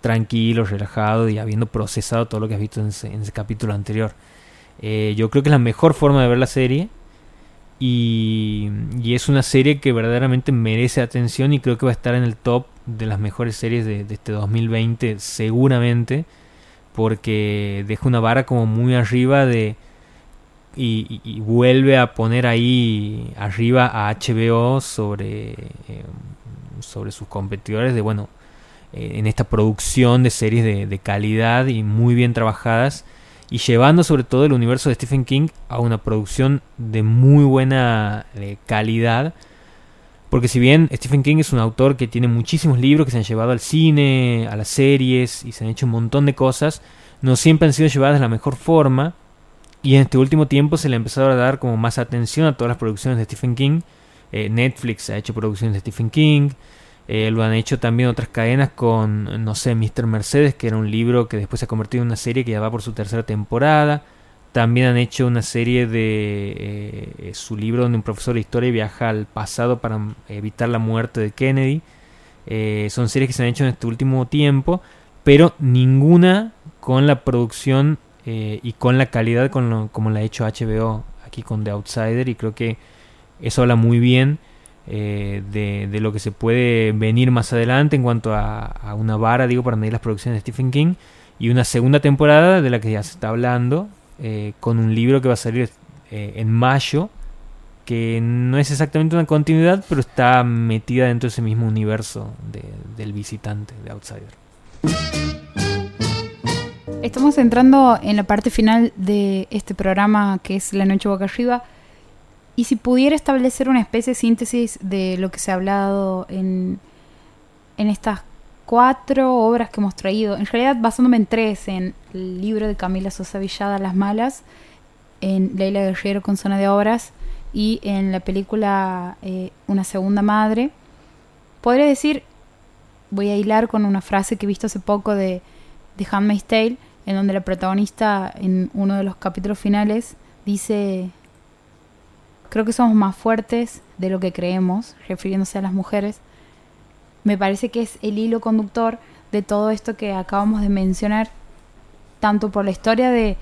tranquilo, relajado y habiendo procesado todo lo que has visto en ese, en ese capítulo anterior. Eh, yo creo que es la mejor forma de ver la serie y, es una serie que verdaderamente merece atención y creo que va a estar en el top de las mejores series de, este 2020 seguramente porque deja una vara como muy arriba de y, vuelve a poner ahí arriba a HBO sobre eh, sobre sus competidores de bueno eh, en esta producción de series de, de calidad y muy bien trabajadas y llevando sobre todo el universo de Stephen King a una producción de muy buena eh, calidad. Porque si bien Stephen King es un autor que tiene muchísimos libros que se han llevado al cine, a las series y se han hecho un montón de cosas, no siempre han sido llevadas de la mejor forma. Y en este último tiempo se le ha empezado a dar como más atención a todas las producciones de Stephen King. Eh, Netflix ha hecho producciones de Stephen King. Eh, lo han hecho también otras cadenas con, no sé, Mr. Mercedes, que era un libro que después se ha convertido en una serie que ya va por su tercera temporada. También han hecho una serie de eh, su libro donde un profesor de historia viaja al pasado para mm, evitar la muerte de Kennedy. Eh, son series que se han hecho en este último tiempo, pero ninguna con la producción eh, y con la calidad como la ha hecho HBO aquí con The Outsider y creo que eso habla muy bien eh, de, de lo que se puede venir más adelante en cuanto a, una vara, digo, para medir las producciones de Stephen King y una segunda temporada de la que ya se está hablando eh, con un libro que va a salir eh, en mayo que no es exactamente una continuidad pero está metida dentro de ese mismo universo de- del visitante de Outsider. Estamos entrando en la parte final de este programa que es La Noche Boca Arriba. Y si pudiera establecer una especie de síntesis de lo que se ha hablado en, en estas cuatro obras que hemos traído, en realidad basándome en tres, en el libro de Camila Sosa Villada, Las Malas, en Leila Guerrero con Zona de Obras y en la película eh, Una Segunda Madre, podría decir, voy a hilar con una frase que he visto hace poco de, de Handmaid's Tale, en donde la protagonista en uno de los capítulos finales dice, creo que somos más fuertes de lo que creemos, refiriéndose a las mujeres. Me parece que es el hilo conductor de todo esto que acabamos de mencionar, tanto por la historia de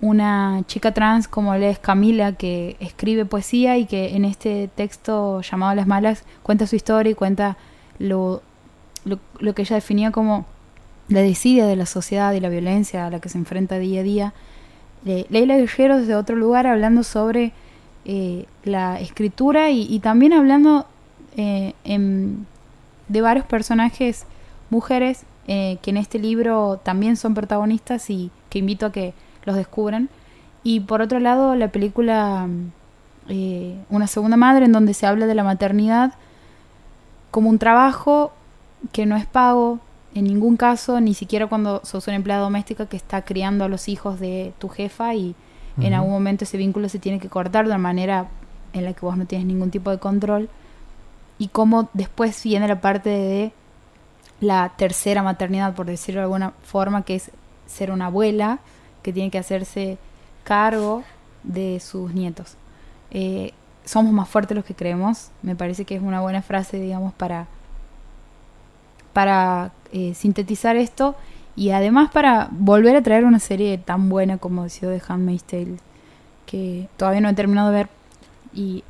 una chica trans como él es Camila, que escribe poesía y que en este texto llamado Las Malas cuenta su historia y cuenta lo, lo, lo que ella definía como la desidia de la sociedad y la violencia a la que se enfrenta día a día. Eh, Leila Guerrero desde otro lugar hablando sobre eh, la escritura y, también hablando eh, en- de varios personajes mujeres eh, que en este libro también son protagonistas y que invito a que los descubran. Y por otro lado, la película eh, Una segunda madre, en donde se habla de la maternidad como un trabajo que no es pago en ningún caso, ni siquiera cuando sos una empleada doméstica que está criando a los hijos de tu jefa y en algún momento ese vínculo se tiene que cortar de una manera en la que vos no tienes ningún tipo de control. Y cómo después viene la parte de la tercera maternidad, por decirlo de alguna forma, que es ser una abuela que tiene que hacerse cargo de sus nietos. Eh, somos más fuertes los que creemos. Me parece que es una buena frase, digamos, para, para eh, sintetizar esto y además para volver a traer una serie tan buena como decía de Handmaid's Tale, que todavía no he terminado de ver y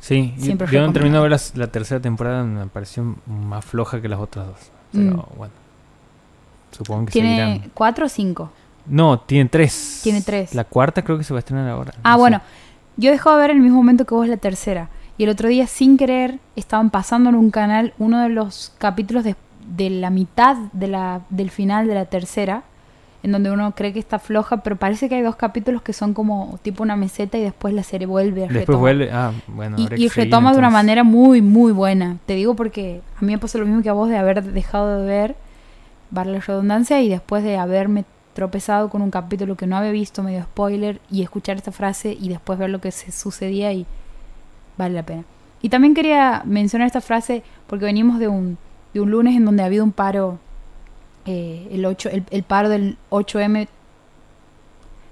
Sí, yo- Siempre yo no he terminado de ver la, tercera temporada, me pareció más floja que las otras dos. Pero Mm. bueno, supongo que tiene seguirán. cuatro o cinco. No, tiene tres. Tiene tres. La cuarta creo que se va a estrenar ahora. Ah, no sé. bueno, yo he dejado de ver en el mismo momento que vos la tercera. Y el otro día, sin querer, estaban pasando en un canal uno de los capítulos de, de la mitad de la, del final de la tercera, en donde uno cree que está floja, pero parece que hay dos capítulos que son como tipo una meseta y después la serie vuelve a Después vuelve. Ah, bueno. Y, retoma de una manera muy, muy buena. Te digo porque a mí me pasó lo mismo que a vos de haber dejado de ver, vale la redundancia, y después de haberme tropezado con un capítulo que no había visto, medio spoiler, y escuchar esta frase y después ver lo que se sucedía y vale la pena. Y también quería mencionar esta frase porque venimos de un de un lunes en donde ha habido un paro, eh, el, 8, el, el paro del 8M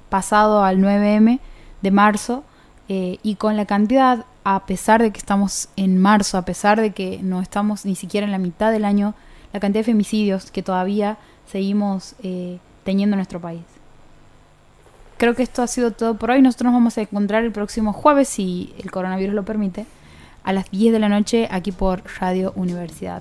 pasado al 9M de marzo, eh, y con la cantidad, a pesar de que estamos en marzo, a pesar de que no estamos ni siquiera en la mitad del año, la cantidad de femicidios que todavía seguimos eh, teniendo en nuestro país. Creo que esto ha sido todo por hoy. Nosotros nos vamos a encontrar el próximo jueves, si el coronavirus lo permite, a las 10 de la noche aquí por Radio Universidad.